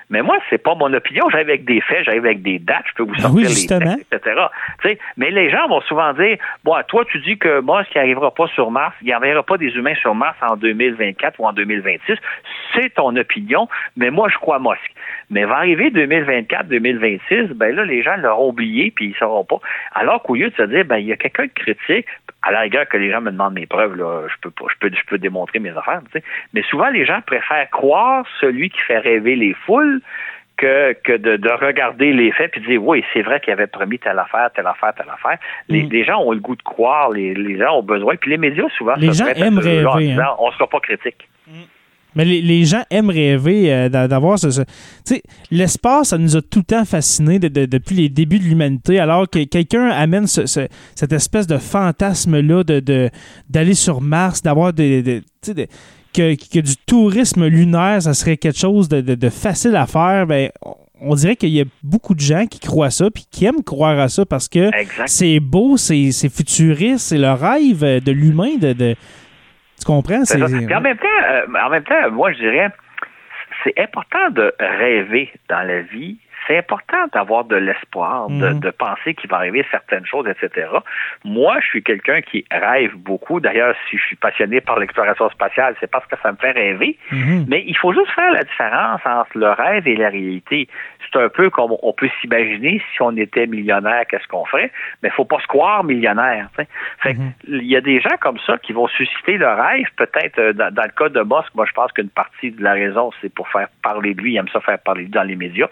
Mais moi, c'est pas mon opinion. J'arrive avec des faits, j'arrive avec des dates, je peux vous Ben sortir oui, les textes, etc. Mais les gens vont souvent dire Bon, toi, tu dis que Musk qui n'arrivera pas sur Mars, il n'enverra pas des humains sur Mars en 2024 ou en 2026. C'est ton opinion, mais moi, je crois Musk. Mais va arriver 2024-2026, ben là, les gens l'auront oublié puis ils ne sauront pas. Alors qu'au lieu de se dire ben il y a quelqu'un de critique, à la rigueur que les gens me demandent mes preuves, là, je peux pas, je peux, je peux démontrer mes affaires, tu sais. Mais souvent, les gens préfèrent croire celui qui fait rêver les foules que, que de, de regarder les faits puis de dire oui, c'est vrai qu'il avait promis telle affaire, telle affaire, telle affaire. Les, Mm. les gens ont le goût de croire, les, les gens ont besoin. Puis les médias, souvent, Les se gens aiment en rêver, disant, hein. On ne sera pas critique. Mais les, les gens aiment rêver euh, d'a- d'avoir ce. ce- Tu sais, l'espace, ça nous a tout le temps fascinés de- de- depuis les débuts de l'humanité, alors que quelqu'un amène ce- ce- cette espèce de fantasme-là de, de- d'aller sur Mars, d'avoir des. que, que du tourisme lunaire, ça serait quelque chose de, facile à faire. Ben, on- dirait qu'il y a beaucoup de gens qui croient ça, puis qui aiment croire à ça parce que c'est beau, c'est, c'est futuriste, c'est le rêve de l'humain de. Tu comprends? C'est. Puis en même temps, euh, en même temps, moi je dirais, c'est important de rêver dans la vie. C'est important d'avoir de l'espoir, de, Mhm. de penser qu'il va arriver certaines choses, etc. Moi, je suis quelqu'un qui rêve beaucoup. D'ailleurs, si je suis passionné par l'exploration spatiale, c'est parce que ça me fait rêver. Mhm. Mais il faut juste faire la différence entre le rêve et la réalité. C'est un peu comme on peut s'imaginer si on était millionnaire, qu'est-ce qu'on ferait, mais il faut pas se croire millionnaire. Fait Mhm. il y a des gens comme ça qui vont susciter le rêve. Peut-être euh, dans, dans le cas de Musk, moi je pense qu'une partie de la raison, c'est pour faire parler de lui. Il aime ça faire parler de lui dans les médias,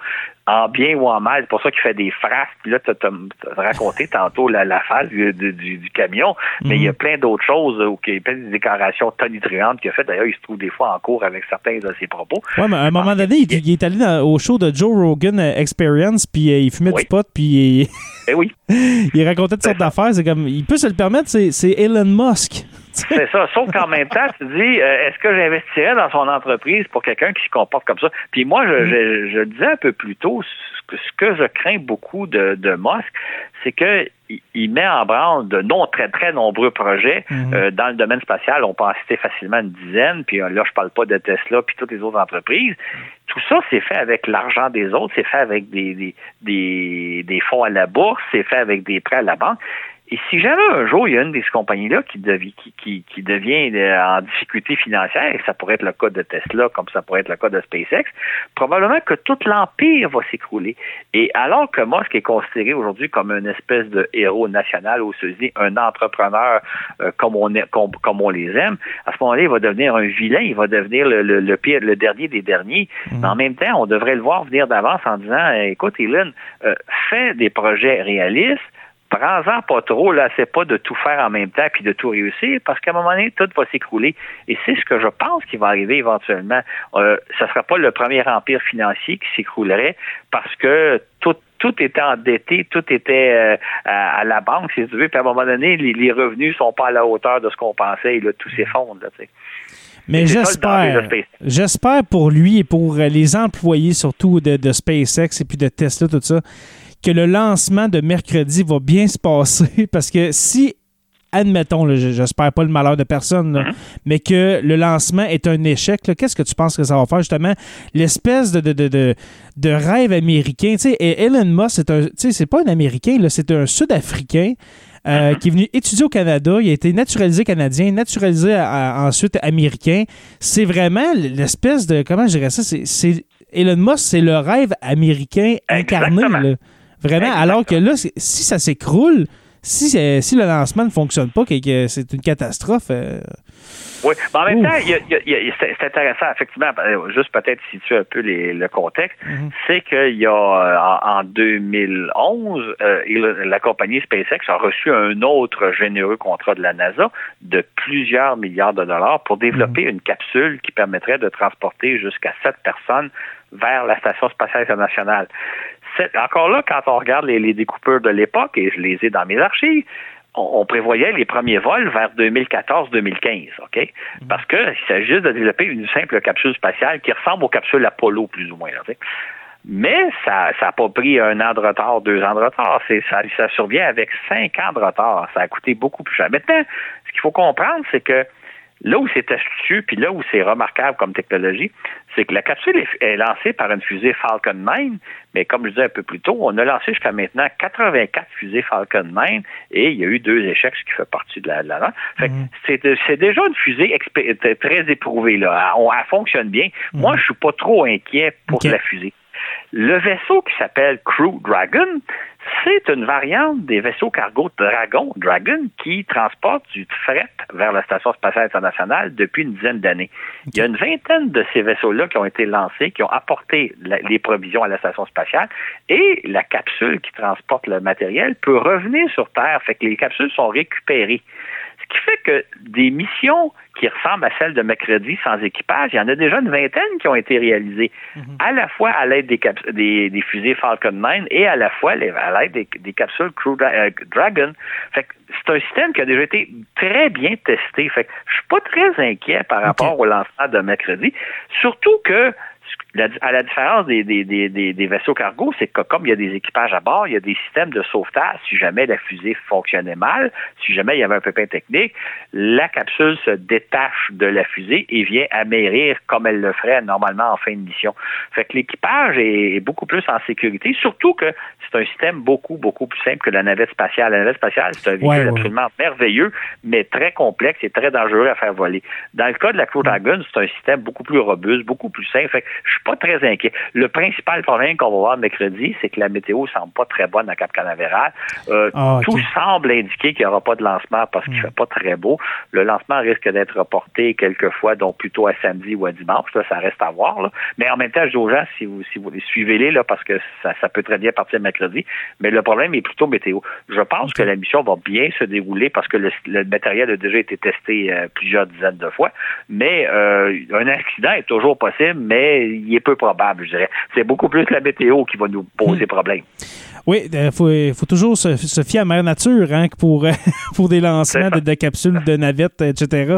en bien ou en mal. C'est pour ça qu'il fait des phrases. Puis là, tu as, raconté tantôt la, la phase du, du- du- du camion, mais il y a plein d'autres choses euh, où il y a plein de déclarations tonitruantes qu'il a fait. D'ailleurs, il se trouve des fois en cours avec certains de ses propos. Ouais, mais à un moment donné, il, il est allé dans- au show de Joe Rogan euh, Experience, puis euh, il fumait Oui. du pot, puis il, Eh oui. il racontait toutes sortes d'affaires. C'est comme, il peut se le permettre, c'est Elon Musk. C'est ça. Sauf qu'en même temps, tu dis, euh, est-ce que j'investirais dans son entreprise pour quelqu'un qui se comporte comme ça? Puis moi, je, je, je le disais un peu plus tôt, ce que, ce que je crains beaucoup de, de Musk, c'est que il- met en branle de non très très nombreux projets Mhm. Euh, dans le domaine spatial. On peut en citer facilement une dizaine. Puis euh, là, je parle pas de Tesla puis toutes les autres entreprises. Tout ça, c'est fait avec l'argent des autres. C'est fait avec des, des, des, des fonds à la bourse. C'est fait avec des prêts à la banque. Et si jamais un jour il y a une des compagnies-là qui, devi- qui, qui, qui devient euh, en difficulté financière, et ça pourrait être le cas de Tesla, comme ça pourrait être le cas de SpaceX, probablement que tout l'empire va s'écrouler. Et alors que Musk est considéré aujourd'hui comme une espèce de héros national aux États-Unis, un entrepreneur euh, comme on est, comme, comme on les aime, à ce moment-là, il va devenir un vilain, il va devenir le, le, le pire, le dernier des derniers. Mais en même temps, on devrait le voir venir d'avance en disant, eh, écoute, Elon, euh, fais des projets réalistes, prends-en pas trop, là, c'est pas de tout faire en même temps puis de tout réussir, parce qu'à un moment donné, tout va s'écrouler. Et c'est ce que je pense qui va arriver éventuellement. Euh, ne sera pas le premier empire financier qui s'écroulerait parce que tout tout était endetté, tout était euh, à, à la banque, si tu veux, puis à un moment donné, les, les revenus sont pas à la hauteur de ce qu'on pensait, et là, tout s'effondre, là, tu sais. Mais ça, j'espère, j'espère pour lui et pour euh, les employés surtout de, de SpaceX et puis de Tesla, tout ça, que le lancement de mercredi va bien se passer parce que si, admettons, j'espère pas le malheur de personne, là, mais que le lancement est un échec, qu'est-ce que tu penses que ça va faire justement? L'espèce de, de, de, rêve américain? Tu sais, et Elon Musk, c'est un, tu sais, c'est pas un Américain, c'est un Sud-Africain. euh, qui est venu étudier au Canada, il a été naturalisé canadien, naturalisé à- à- ensuite américain. C'est vraiment l'espèce de comment je dirais ça, c'est, Elon Musk, c'est le rêve américain incarné. Là. Vraiment, Exactement. alors que là, si ça s'écroule, si, si le lancement ne fonctionne pas, que, que c'est une catastrophe. euh, Oui, mais en même temps, c'est intéressant, effectivement, euh, juste peut-être situer un peu les- le contexte, Mhm. c'est qu'il y a, euh, en, en 2011, euh, il- la compagnie SpaceX a reçu un autre généreux contrat de la NASA de plusieurs milliards de dollars pour développer une capsule qui permettrait de transporter jusqu'à sept personnes vers la Station spatiale internationale. Encore là, quand on regarde les, découpeurs de l'époque, et je les ai dans mes archives, on, prévoyait les premiers vols vers 2014-2015, OK? Parce qu'il s'agit de développer une simple capsule spatiale qui ressemble aux capsules Apollo, plus ou moins. Mais ça n'a pas pris un an de retard, deux ans de retard. Ça survient avec cinq ans de retard. Ça a coûté beaucoup plus cher. Maintenant, ce qu'il faut comprendre, c'est que Là où c'est astucieux, puis là où c'est remarquable comme technologie, c'est que la capsule est, lancée par une fusée Falcon 9, mais comme je disais un peu plus tôt, on a lancé jusqu'à maintenant 84 fusées Falcon 9 et il y a eu deux échecs, ce qui fait partie de la... la mhm. c'est déjà une fusée très éprouvée. Là. Elle, fonctionne bien. Moi, mhm. je suis pas trop inquiet pour la fusée. Le vaisseau qui s'appelle Crew Dragon, c'est une variante des vaisseaux cargo Dragon, Dragon, qui transportent du fret vers la Station spatiale internationale depuis une dizaine d'années. Il y a une vingtaine de ces vaisseaux-là qui ont été lancés, qui ont apporté les provisions à la Station spatiale, et la capsule qui transporte le matériel peut revenir sur Terre, fait que les capsules sont récupérées. Qui fait que des missions qui ressemblent à celles de mercredi sans équipage, il y en a déjà une vingtaine qui ont été réalisées, mhm. à la fois à l'aide des, des, fusées Falcon 9 et à la fois à l'aide des, capsules Crew euh, Dragon. Fait c'est un système qui a déjà été très bien testé. Fait que je suis pas très inquiet par rapport au lancement de mercredi, surtout que à la différence des, des, des, des, vaisseaux cargo, c'est que comme il y a des équipages à bord, il y a des systèmes de sauvetage si jamais la fusée fonctionnait mal, si jamais il y avait un pépin technique, la capsule se détache de la fusée et vient amérir comme elle le ferait normalement en fin de mission. Fait que l'équipage est, beaucoup plus en sécurité, surtout que c'est un système beaucoup, beaucoup plus simple que la navette spatiale. La navette spatiale, c'est un véhicule absolument merveilleux, mais très complexe et très dangereux à faire voler. Dans le cas de la Crew Dragon, c'est un système beaucoup plus robuste, beaucoup plus simple. Fait que je suis pas très inquiet. Le principal problème qu'on va voir mercredi, c'est que la météo semble pas très bonne à Cap Canaveral. Euh, ah, tout semble indiquer qu'il n'y aura pas de lancement parce qu'il ne hmm. fait pas très beau. Le lancement risque d'être reporté quelquefois, donc plutôt à samedi ou à dimanche. ça reste à voir. Mais en même temps, je dis aux gens, si vous, si vous les suivez-les, là, parce que ça, peut très bien partir mercredi. Mais le problème est plutôt météo. Je pense que la mission va bien se dérouler parce que le, matériel a déjà été testé euh, plusieurs dizaines de fois. Mais euh, un accident est toujours possible, mais il est peu probable, je dirais. C'est beaucoup plus la météo qui va nous poser hmm. problème. Oui, il euh, faut, toujours se, fier à Mère Nature hein, pour, pour des lancements de, capsules, de navettes, etc.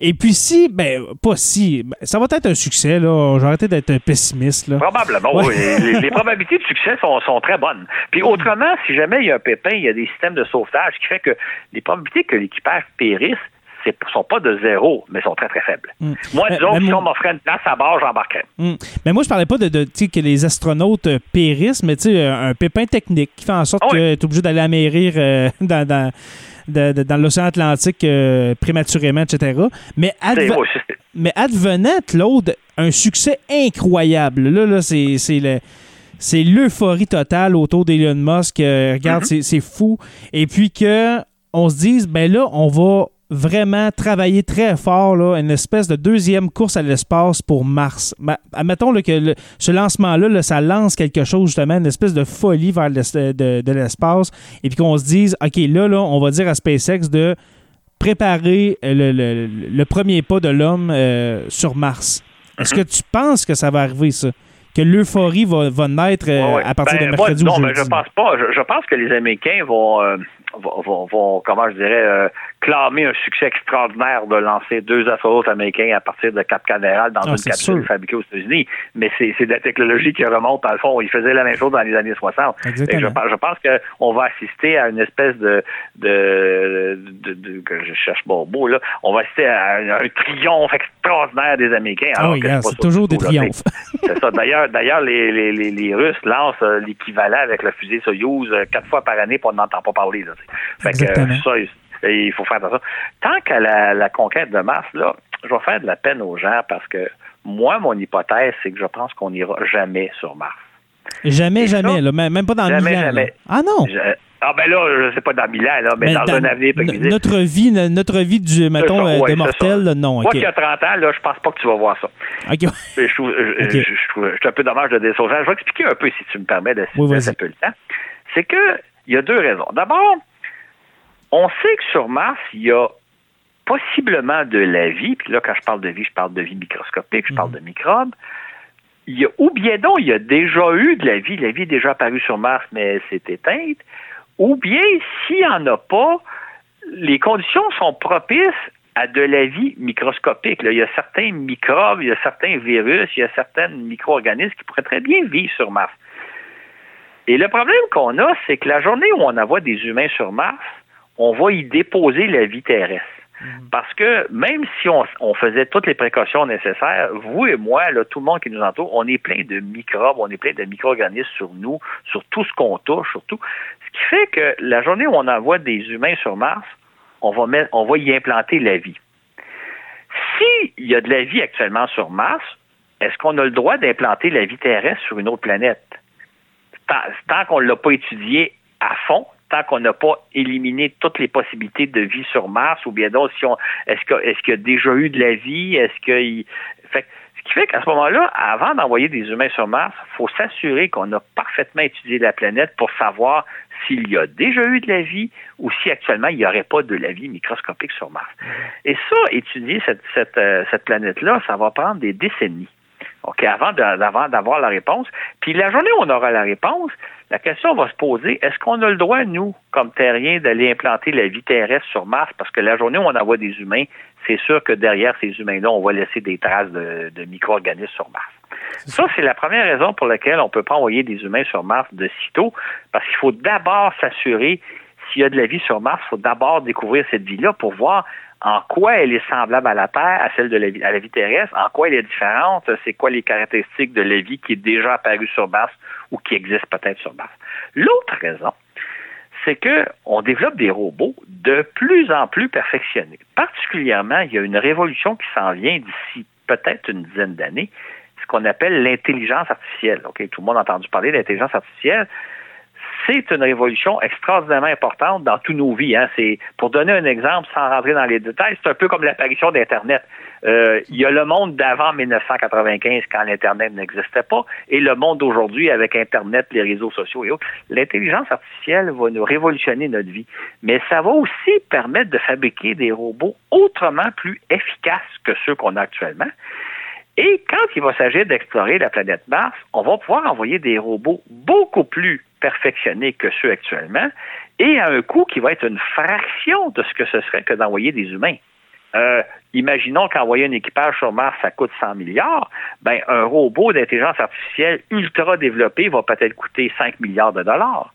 Et puis si, ben pas si, ben, ça va être un succès, là. J'ai arrêté d'être un pessimiste. Là. Probablement, oui. les, probabilités de succès sont, sont, très bonnes. Puis autrement, si jamais il y a un pépin, il y a des systèmes de sauvetage qui fait que les probabilités que l'équipage périsse ne sont pas de zéro, mais sont très, très faibles. Mm. Moi, disons, si on m'offrait une place à bord, j'embarquerais. Mm. Mais moi, je parlais pas de, de que les astronautes euh, périssent, mais un pépin technique qui fait en sorte ah que tu es obligé d'aller amérir euh, dans, dans, dans l'océan Atlantique euh, prématurément, etc. Mais, mais advenant, Claude, un succès incroyable. Là, là c'est c'est l'euphorie totale autour d'Elon Musk. regarde, mm-hmm. c'est fou. Et puis que on se dise, ben là, on va vraiment travailler très fort, là, une espèce de deuxième course à l'espace pour Mars. Admettons que ce lancement-là, ça lance quelque chose, justement, une espèce de folie vers de, l'espace, et puis qu'on se dise, OK, là, là, on va dire à SpaceX de préparer le, premier pas de l'homme euh, sur Mars. Est-ce que tu penses que ça va arriver, ça? Que l'euphorie va, va naître euh, à partir de ben, mercredi Non, mais je pense pas. Je, pense que les Américains vont, euh, vont, vont, comment je dirais, clamer un succès extraordinaire de lancer deux astronautes américains à partir de Cap Canaveral dans ah, une capsule fabriquée aux États-Unis. Mais c'est de la technologie qui remonte, à le fond. Ils faisaient la même chose dans les années 60. Et je, je pense qu'on va assister à une espèce de, de, de, que je cherche bon beau, là. On va assister à un, triomphe extraordinaire des Américains. Ah oui, c'est toujours des triomphes. C'est ça. D'ailleurs, d'ailleurs les, les, les, Russes lancent euh, l'équivalent avec la fusée Soyuz euh, quatre fois par année, pour on n'entend pas parler. Là, fait que, ça, il faut faire attention. Tant qu'à la, conquête de Mars, là, je vais faire de la peine aux gens parce que moi, mon hypothèse, c'est que je pense qu'on n'ira jamais sur Mars. Jamais, jamais, même pas dans jamais, Jamais. Ah non? ah ben là, je ne sais pas dans mille ans, là, mais, dans, un avenir Notre vie, notre vie du, mettons, euh, de mortel, non. Moi qui a 30 ans, là, je pense pas que tu vas voir ça. OK. Je, trouve, je, trouve, un peu dommage de dire ça Je vais expliquer un peu, si tu me permets, de oui, un peu le temps. C'est que il y a deux raisons. D'abord, on sait que sur Mars, il y a possiblement de la vie, puis là, quand je parle de vie, je parle de vie microscopique, je parle mhm. de microbes. Il y a, ou bien donc, il y a déjà eu de la vie, la vie est déjà apparue sur Mars, mais elle s'est éteinte, ou bien, s'il n'y en a pas, les conditions sont propices à de la vie microscopique. il y a certains microbes, il y a certains virus, il y a certains micro-organismes qui pourraient très bien vivre sur Mars. Et le problème qu'on a, c'est que la journée où on envoie des humains sur Mars, on va y déposer la vie terrestre. Mhm. Parce que même si on, faisait toutes les précautions nécessaires, vous et moi, là, tout le monde qui nous entoure, on est plein de microbes, on est plein de micro-organismes sur nous, sur tout ce qu'on touche, surtout. Ce qui fait que la journée où on envoie des humains sur Mars, on va, mettre, on va y implanter la vie. S'il y a de la vie actuellement sur Mars, est-ce qu'on a le droit d'implanter la vie terrestre sur une autre planète? Tant, qu'on ne l'a pas étudié à fond, tant qu'on n'a pas éliminé toutes les possibilités de vie sur Mars, ou bien d'autres, si on, est-ce, qu'il y a déjà eu de la vie? Est-ce qu'il. Fait, ce qui fait qu'à ce moment-là, avant d'envoyer des humains sur Mars, il faut s'assurer qu'on a parfaitement étudié la planète pour savoir s'il y a déjà eu de la vie ou si actuellement il n'y aurait pas de la vie microscopique sur Mars. Et ça, étudier cette, cette, euh, cette planète-là, ça va prendre des décennies. OK, avant d'avoir la réponse. Puis la journée où on aura la réponse, la question va se poser, est-ce qu'on a le droit, nous, comme terriens, d'aller implanter la vie terrestre sur Mars? Parce que la journée où on envoie des humains, c'est sûr que derrière ces humains-là, on va laisser des traces de, de micro-organismes sur Mars. Ça, c'est la première raison pour laquelle on ne peut pas envoyer des humains sur Mars de sitôt, parce qu'il faut d'abord s'assurer s'il y a de la vie sur Mars, il faut d'abord découvrir cette vie-là pour voir en quoi elle est semblable à la Terre, à celle de la vie, à la vie terrestre, en quoi elle est différente, c'est quoi les caractéristiques de la vie qui est déjà apparue sur Mars ou qui existe peut-être sur Mars. L'autre raison, c'est qu'on développe des robots de plus en plus perfectionnés. Particulièrement, il y a une révolution qui s'en vient d'ici peut-être une dizaine d'années, ce qu'on appelle l'intelligence artificielle. Ok, Tout le monde a entendu parler d'intelligence artificielle c'est une révolution extraordinairement importante dans tous nos vies. Hein. C'est pour donner un exemple, sans rentrer dans les détails, c'est un peu comme l'apparition d'Internet. Euh, il y a le monde d'avant 1995 quand l'Internet n'existait pas et le monde d'aujourd'hui avec Internet, les réseaux sociaux et autres. L'intelligence artificielle va nous révolutionner notre vie, mais ça va aussi permettre de fabriquer des robots autrement plus efficaces que ceux qu'on a actuellement. Et quand il va s'agir d'explorer la planète Mars, on va pouvoir envoyer des robots beaucoup plus perfectionnés que ceux actuellement et à un coût qui va être une fraction de ce que ce serait que d'envoyer des humains. Euh, imaginons qu'envoyer un équipage sur Mars, ça coûte 100 milliards. Ben, un robot d'intelligence artificielle ultra développé va peut-être coûter 5 milliards de dollars.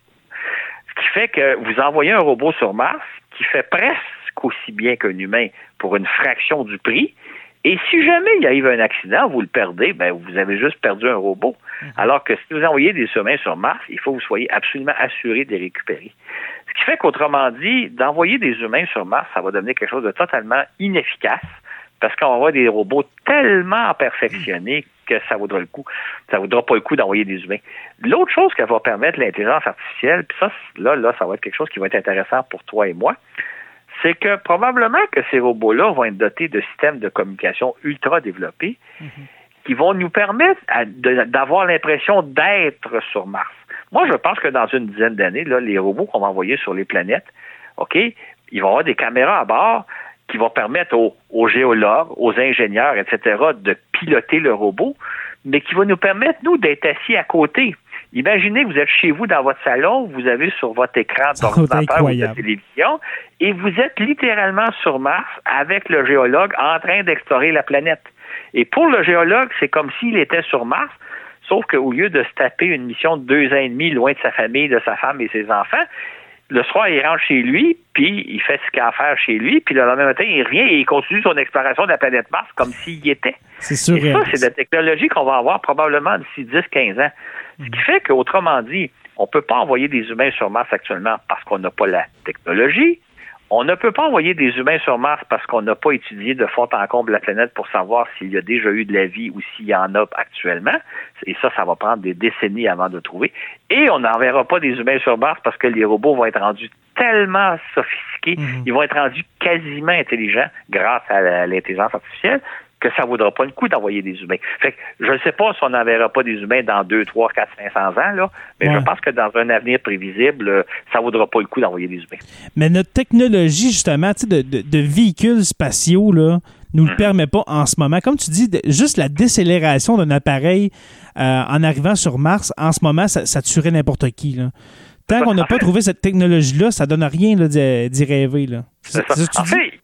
Ce qui fait que vous envoyez un robot sur Mars qui fait presque aussi bien qu'un humain pour une fraction du prix, et si jamais il arrive un accident, vous le perdez, ben vous avez juste perdu un robot. Mhm. Alors que si vous envoyez des humains sur Mars, il faut que vous soyez absolument assuré de les récupérer. Ce qui fait qu'autrement dit, d'envoyer des humains sur Mars, ça va devenir quelque chose de totalement inefficace parce qu'on va avoir des robots tellement perfectionnés que ça vaudra le coup. Ça vaudra pas le coup d'envoyer des humains. L'autre chose qu'elle va permettre l'intelligence artificielle, puis ça, là, là, ça va être quelque chose qui va être intéressant pour toi et moi, c'est que probablement que ces robots-là vont être dotés de systèmes de communication ultra développés mhm. qui vont nous permettre d'avoir l'impression d'être sur Mars. Moi, je pense que dans une dizaine d'années, les robots qu'on va envoyer sur les planètes, OK, ils vont avoir des caméras à bord qui vont permettre aux, aux géologues, aux ingénieurs, etc., de piloter le robot, mais qui vont nous permettre, nous, d'être assis à côté Imaginez, vous êtes chez vous dans votre salon, vous avez sur votre écran d'ordinateur ou de télévision, et vous êtes littéralement sur Mars avec le géologue en train d'explorer la planète. Et pour le géologue, c'est comme s'il était sur Mars, sauf qu'au lieu de se taper une mission de deux ans et demi loin de sa famille, de sa femme et ses enfants, le soir, il rentre chez lui, puis il fait ce qu'il a à faire chez lui, puis le lendemain matin, il revient et il continue son exploration de la planète Mars comme s'il y était. C'est sûr. Et ça, c'est de la technologie qu'on va avoir probablement d'ici 10-15 ans. Ce qui fait qu'autrement dit, on ne peut pas envoyer des humains sur Mars actuellement parce qu'on n'a pas la technologie. On ne peut pas envoyer des humains sur Mars parce qu'on n'a pas étudié de fond en comble la planète pour savoir s'il y a déjà eu de la vie ou s'il y en a actuellement. Et ça, ça va prendre des décennies avant de trouver. Et on n'enverra pas des humains sur Mars parce que les robots vont être rendus tellement sophistiqués, mhm. ils vont être rendus quasiment intelligents grâce à l'intelligence artificielle que ça ne vaudra pas le coup d'envoyer des humains. Fait que je ne sais pas si on n'enverra pas des humains dans 2, 3, 4, 500 ans, là, mais je pense que dans un avenir prévisible, euh, ça ne vaudra pas le coup d'envoyer des humains. Mais notre technologie, justement, de, de, véhicules spatiaux, là, nous le mhm. permet pas en ce moment. Comme tu dis, juste la décélération d'un appareil euh, en arrivant sur Mars, en ce moment, ça, tuerait n'importe qui. Là. Tant qu'on n'a pas trouvé cette technologie-là, ça donne rien d'y rêver. Là. en fait,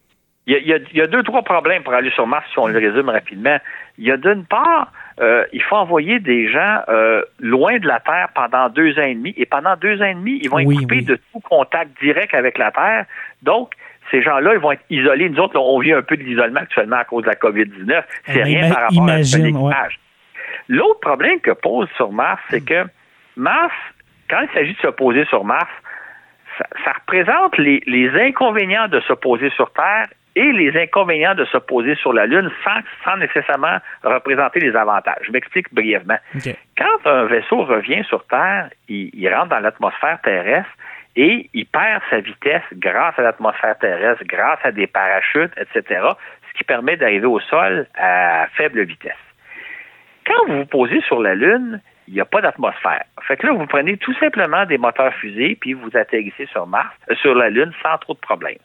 il y, a, deux, trois problèmes pour aller sur Mars, si on le résume rapidement. Il y a d'une part, euh, il faut envoyer des gens euh, loin de la Terre pendant deux ans et demi, et pendant deux ans et demi, ils vont être coupés de tout contact direct avec la Terre. Donc, ces gens-là, ils vont être isolés. Nous autres, on vit un peu de l'isolement actuellement à cause de la COVID-19. C'est rien par rapport à L'autre problème que pose sur Mars, c'est que Mars, quand il s'agit de se poser sur Mars, ça, représente les, inconvénients de se poser sur Terre et les inconvénients de se poser sur la Lune sans, nécessairement représenter les avantages. Je m'explique brièvement. Quand un vaisseau revient sur Terre, il, rentre dans l'atmosphère terrestre et il perd sa vitesse grâce à l'atmosphère terrestre, grâce à des parachutes, etc., ce qui permet d'arriver au sol à faible vitesse. Quand vous vous posez sur la Lune, il n'y a pas d'atmosphère. Fait que là, vous prenez tout simplement des moteurs fusées, puis vous atterrissez sur Mars, euh, sur la Lune sans trop de problèmes.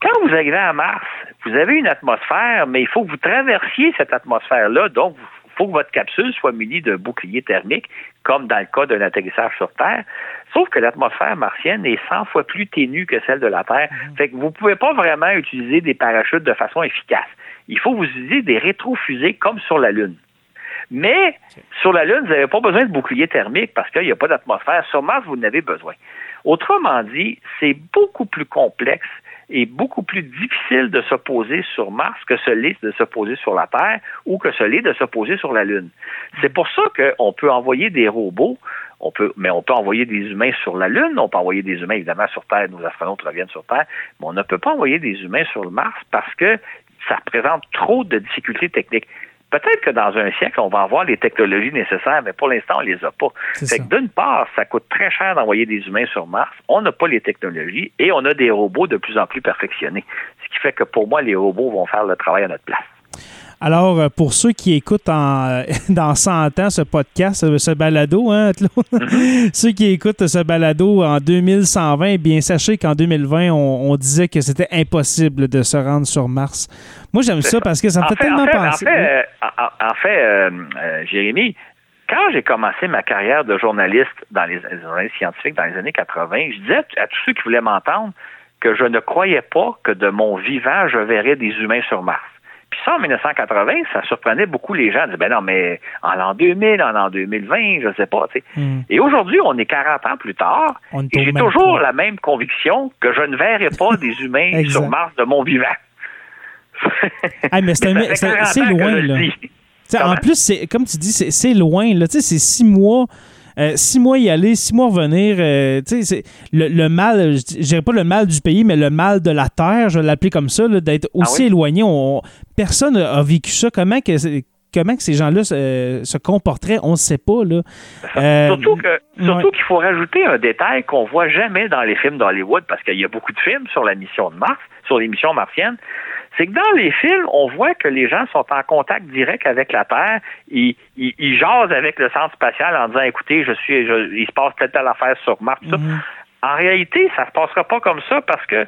Quand vous arrivez à Mars, vous avez une atmosphère, mais il faut que vous traversiez cette atmosphère-là, donc il faut que votre capsule soit munie d'un bouclier thermique, comme dans le cas d'un atterrissage sur Terre. Sauf que l'atmosphère martienne est 100 fois plus ténue que celle de la Terre. Mhm. Fait que vous ne pouvez pas vraiment utiliser des parachutes de façon efficace. Il faut vous utiliser des rétrofusées comme sur la Lune. Mais sur la Lune, vous n'avez pas besoin de bouclier thermique parce qu'il n'y a pas d'atmosphère. Sur Mars, vous en avez besoin. Autrement dit, c'est beaucoup plus complexe et beaucoup plus difficile de se poser sur Mars que ce l'est de se poser sur la Terre ou que ce l'est de se poser sur la Lune. C'est pour ça qu'on peut envoyer des robots, mais on peut envoyer des humains sur la Lune, on peut envoyer des humains évidemment sur Terre, nos astronautes reviennent sur Terre, mais on ne peut pas envoyer des humains sur Mars parce que ça présente trop de difficultés techniques. Peut-être que dans un siècle, on va avoir les technologies nécessaires, mais pour l'instant, on les a pas. C'est que d'une part, ça coûte très cher d'envoyer des humains sur Mars. On n'a pas les technologies et on a des robots de plus en plus perfectionnés. Ce qui fait que pour moi, les robots vont faire le travail à notre place. Alors, euh, pour ceux qui écoutent en, dans 100 ans ce podcast, euh, ce balado, hein, mm-hmm. ceux qui écoutent ce balado en 2120, eh bien, sachez qu'en 2020, on, disait que c'était impossible de se rendre sur Mars. Moi, j'aime ça parce que ça me fait, tellement penser. En fait, euh, Jérémy, quand j'ai commencé ma carrière de journaliste dans les, journalistes scientifiques dans les années 80, je disais à tous ceux qui voulaient m'entendre que je ne croyais pas que de mon vivant, je verrais des humains sur Mars. Puis ça, en 1980, ça surprenait beaucoup les gens. Ils disaient, ben non, mais en l'an 2000, en l'an 2020, je sais pas. Hmm. Et aujourd'hui, on est 40 ans plus tard, et j'ai toujours la même conviction que je ne verrai pas des humains sur Mars de mon vivant. mais c'est loin, là. En plus, c'est comme tu dis, c'est loin. Là. C'est six mois euh, six mois y aller, six mois revenir, euh, tu sais, le, mal, je dirais pas le mal du pays, mais le mal de la terre, je vais l'appeler comme ça, d'être ah aussi éloigné. personne a vécu ça. Comment que comment que ces gens-là se, comporteraient, on ne sait pas. Là. Euh, surtout qu'il faut rajouter un détail qu'on voit jamais dans les films d'Hollywood, parce qu'il y a beaucoup de films sur la mission de Mars, sur les missions martiennes c'est que dans les films, on voit que les gens sont en contact direct avec la Terre. Ils, ils, jasent avec le centre spatial en disant, écoutez, je suis, il se passe telle telle affaire sur Mars. Mhm. En réalité, ça ne se passera pas comme ça parce que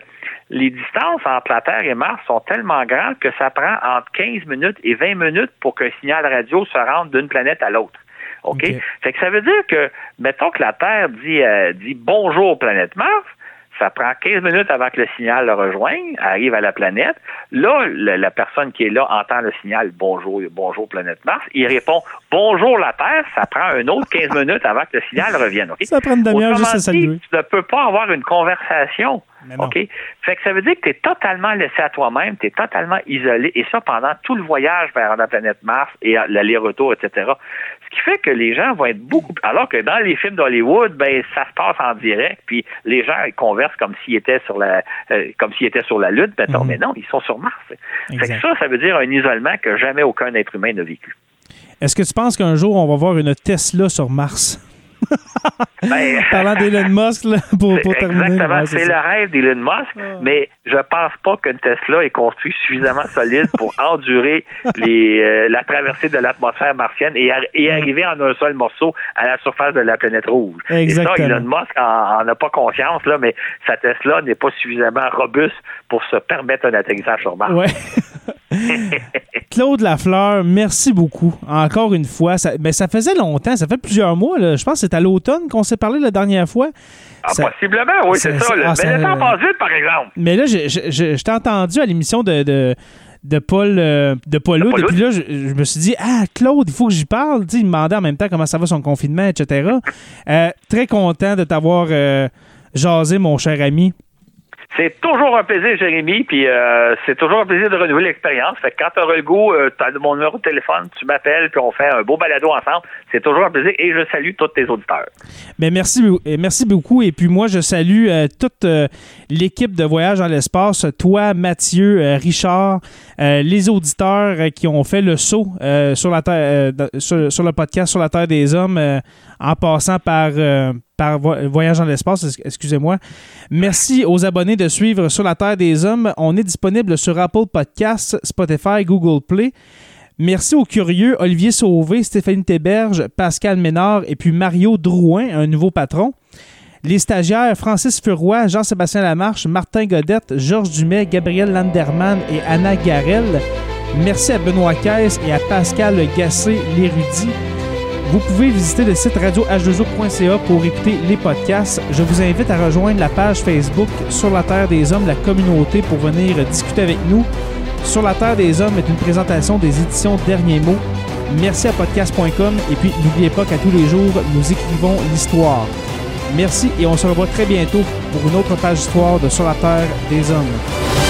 les distances entre la Terre et Mars sont tellement grandes que ça prend entre 15 minutes et 20 minutes pour qu'un signal radio se rende d'une planète à l'autre. OK? Fait que ça veut dire que, mettons que la Terre dit, euh, dit bonjour planète Mars, ça prend 15 minutes avant que le signal le rejoigne, arrive à la planète. Là, la personne qui est là entend le signal bonjour, bonjour planète Mars. Il répond bonjour la Terre. Ça prend un autre 15 minutes avant que le signal revienne. Ça prend une demi-heure juste à saluer. Tu ne peux pas avoir une conversation. OK? Fait que ça veut dire que tu es totalement laissé à toi-même, tu es totalement isolé, et ça pendant tout le voyage vers la planète Mars et l'aller-retour, etc. Ce qui fait que les gens vont être beaucoup. Alors que dans les films d'Hollywood, ben ça se passe en direct, puis les gens ils conversent comme s'ils étaient sur la euh, comme s'ils étaient sur la Lune, mhm. mais non, ils sont sur Mars. Fait que ça, ça veut dire un isolement que jamais aucun être humain n'a vécu. Est-ce que tu penses qu'un jour on va voir une Tesla sur Mars? Ben, Parlant d'Elon Musk, pour, terminer. Exactement, c'est le rêve d'Elon Musk, ah. mais je pense pas qu'une Tesla est construite suffisamment solide pour endurer les, euh, la traversée de l'atmosphère martienne et, et, arriver en un seul morceau à la surface de la planète rouge. Exactement. Et ça, Elon Musk en a pas conscience, là, mais sa Tesla n'est pas suffisamment robuste pour se permettre un atterrissage sur Mars. Ouais. Claude Lafleur, merci beaucoup. Encore une fois. Ça, ben, ça faisait longtemps, ça fait plusieurs mois. Là. Je pense que c'est à l'automne qu'on s'est parlé la dernière fois. Ah, Ça- possiblement, oui, c'est ça- ça. là. ça- mais ah, le ça- temps passe vite, par exemple. Mais là, je, je, je- je t'ai entendu à l'émission de, de, de Paul euh, de Paul Hood, Paul et puis là, je, je me suis dit, ah, Claude, il faut que j'y parle. Il me demandait en même temps comment ça va son confinement, etc. Euh, très content de t'avoir euh, jasé, mon cher ami. C'est toujours un plaisir, Jérémy, puis euh, c'est toujours un plaisir de renouveler l'expérience. Fait que quand tu auras le goût, euh, tu as mon numéro de téléphone, tu m'appelles, puis on fait un beau balado ensemble. C'est toujours un plaisir et je salue tous tes auditeurs. Mais merci, merci beaucoup. Et puis moi, je salue euh, toute euh, l'équipe de Voyage dans l'espace, toi, Mathieu, euh, Richard, les auditeurs qui ont fait le saut sur, la terre, sur, le podcast Sur la Terre des Hommes en passant par, Voyage dans l'espace, es- excusez-moi. Merci aux abonnés de suivre Sur la Terre des Hommes. On est disponible sur Apple Podcasts, Spotify, Google Play. Merci aux curieux Olivier Sauvé, Stéphanie Théberge, Pascal Ménard et puis Mario Drouin, un nouveau patron. Les stagiaires Francis Furoy, Jean-Sébastien Lamarche, Martin Godette, Georges Dumais, Gabriel Landerman et Anna Garel. Merci à Benoît Caisse et à Pascal Gassé, l'érudit. Vous pouvez visiter le site radioh2o.ca pour écouter les podcasts. Je vous invite à rejoindre la page Facebook Sur la Terre des Hommes, la communauté, pour venir discuter avec nous. Sur la Terre des Hommes est une présentation des éditions Derniers mots. Merci à podcast.com et puis n'oubliez pas qu'à tous les jours, nous écrivons l'histoire. Merci et on se revoit très bientôt pour une autre page d'histoire de Sur la Terre des Hommes.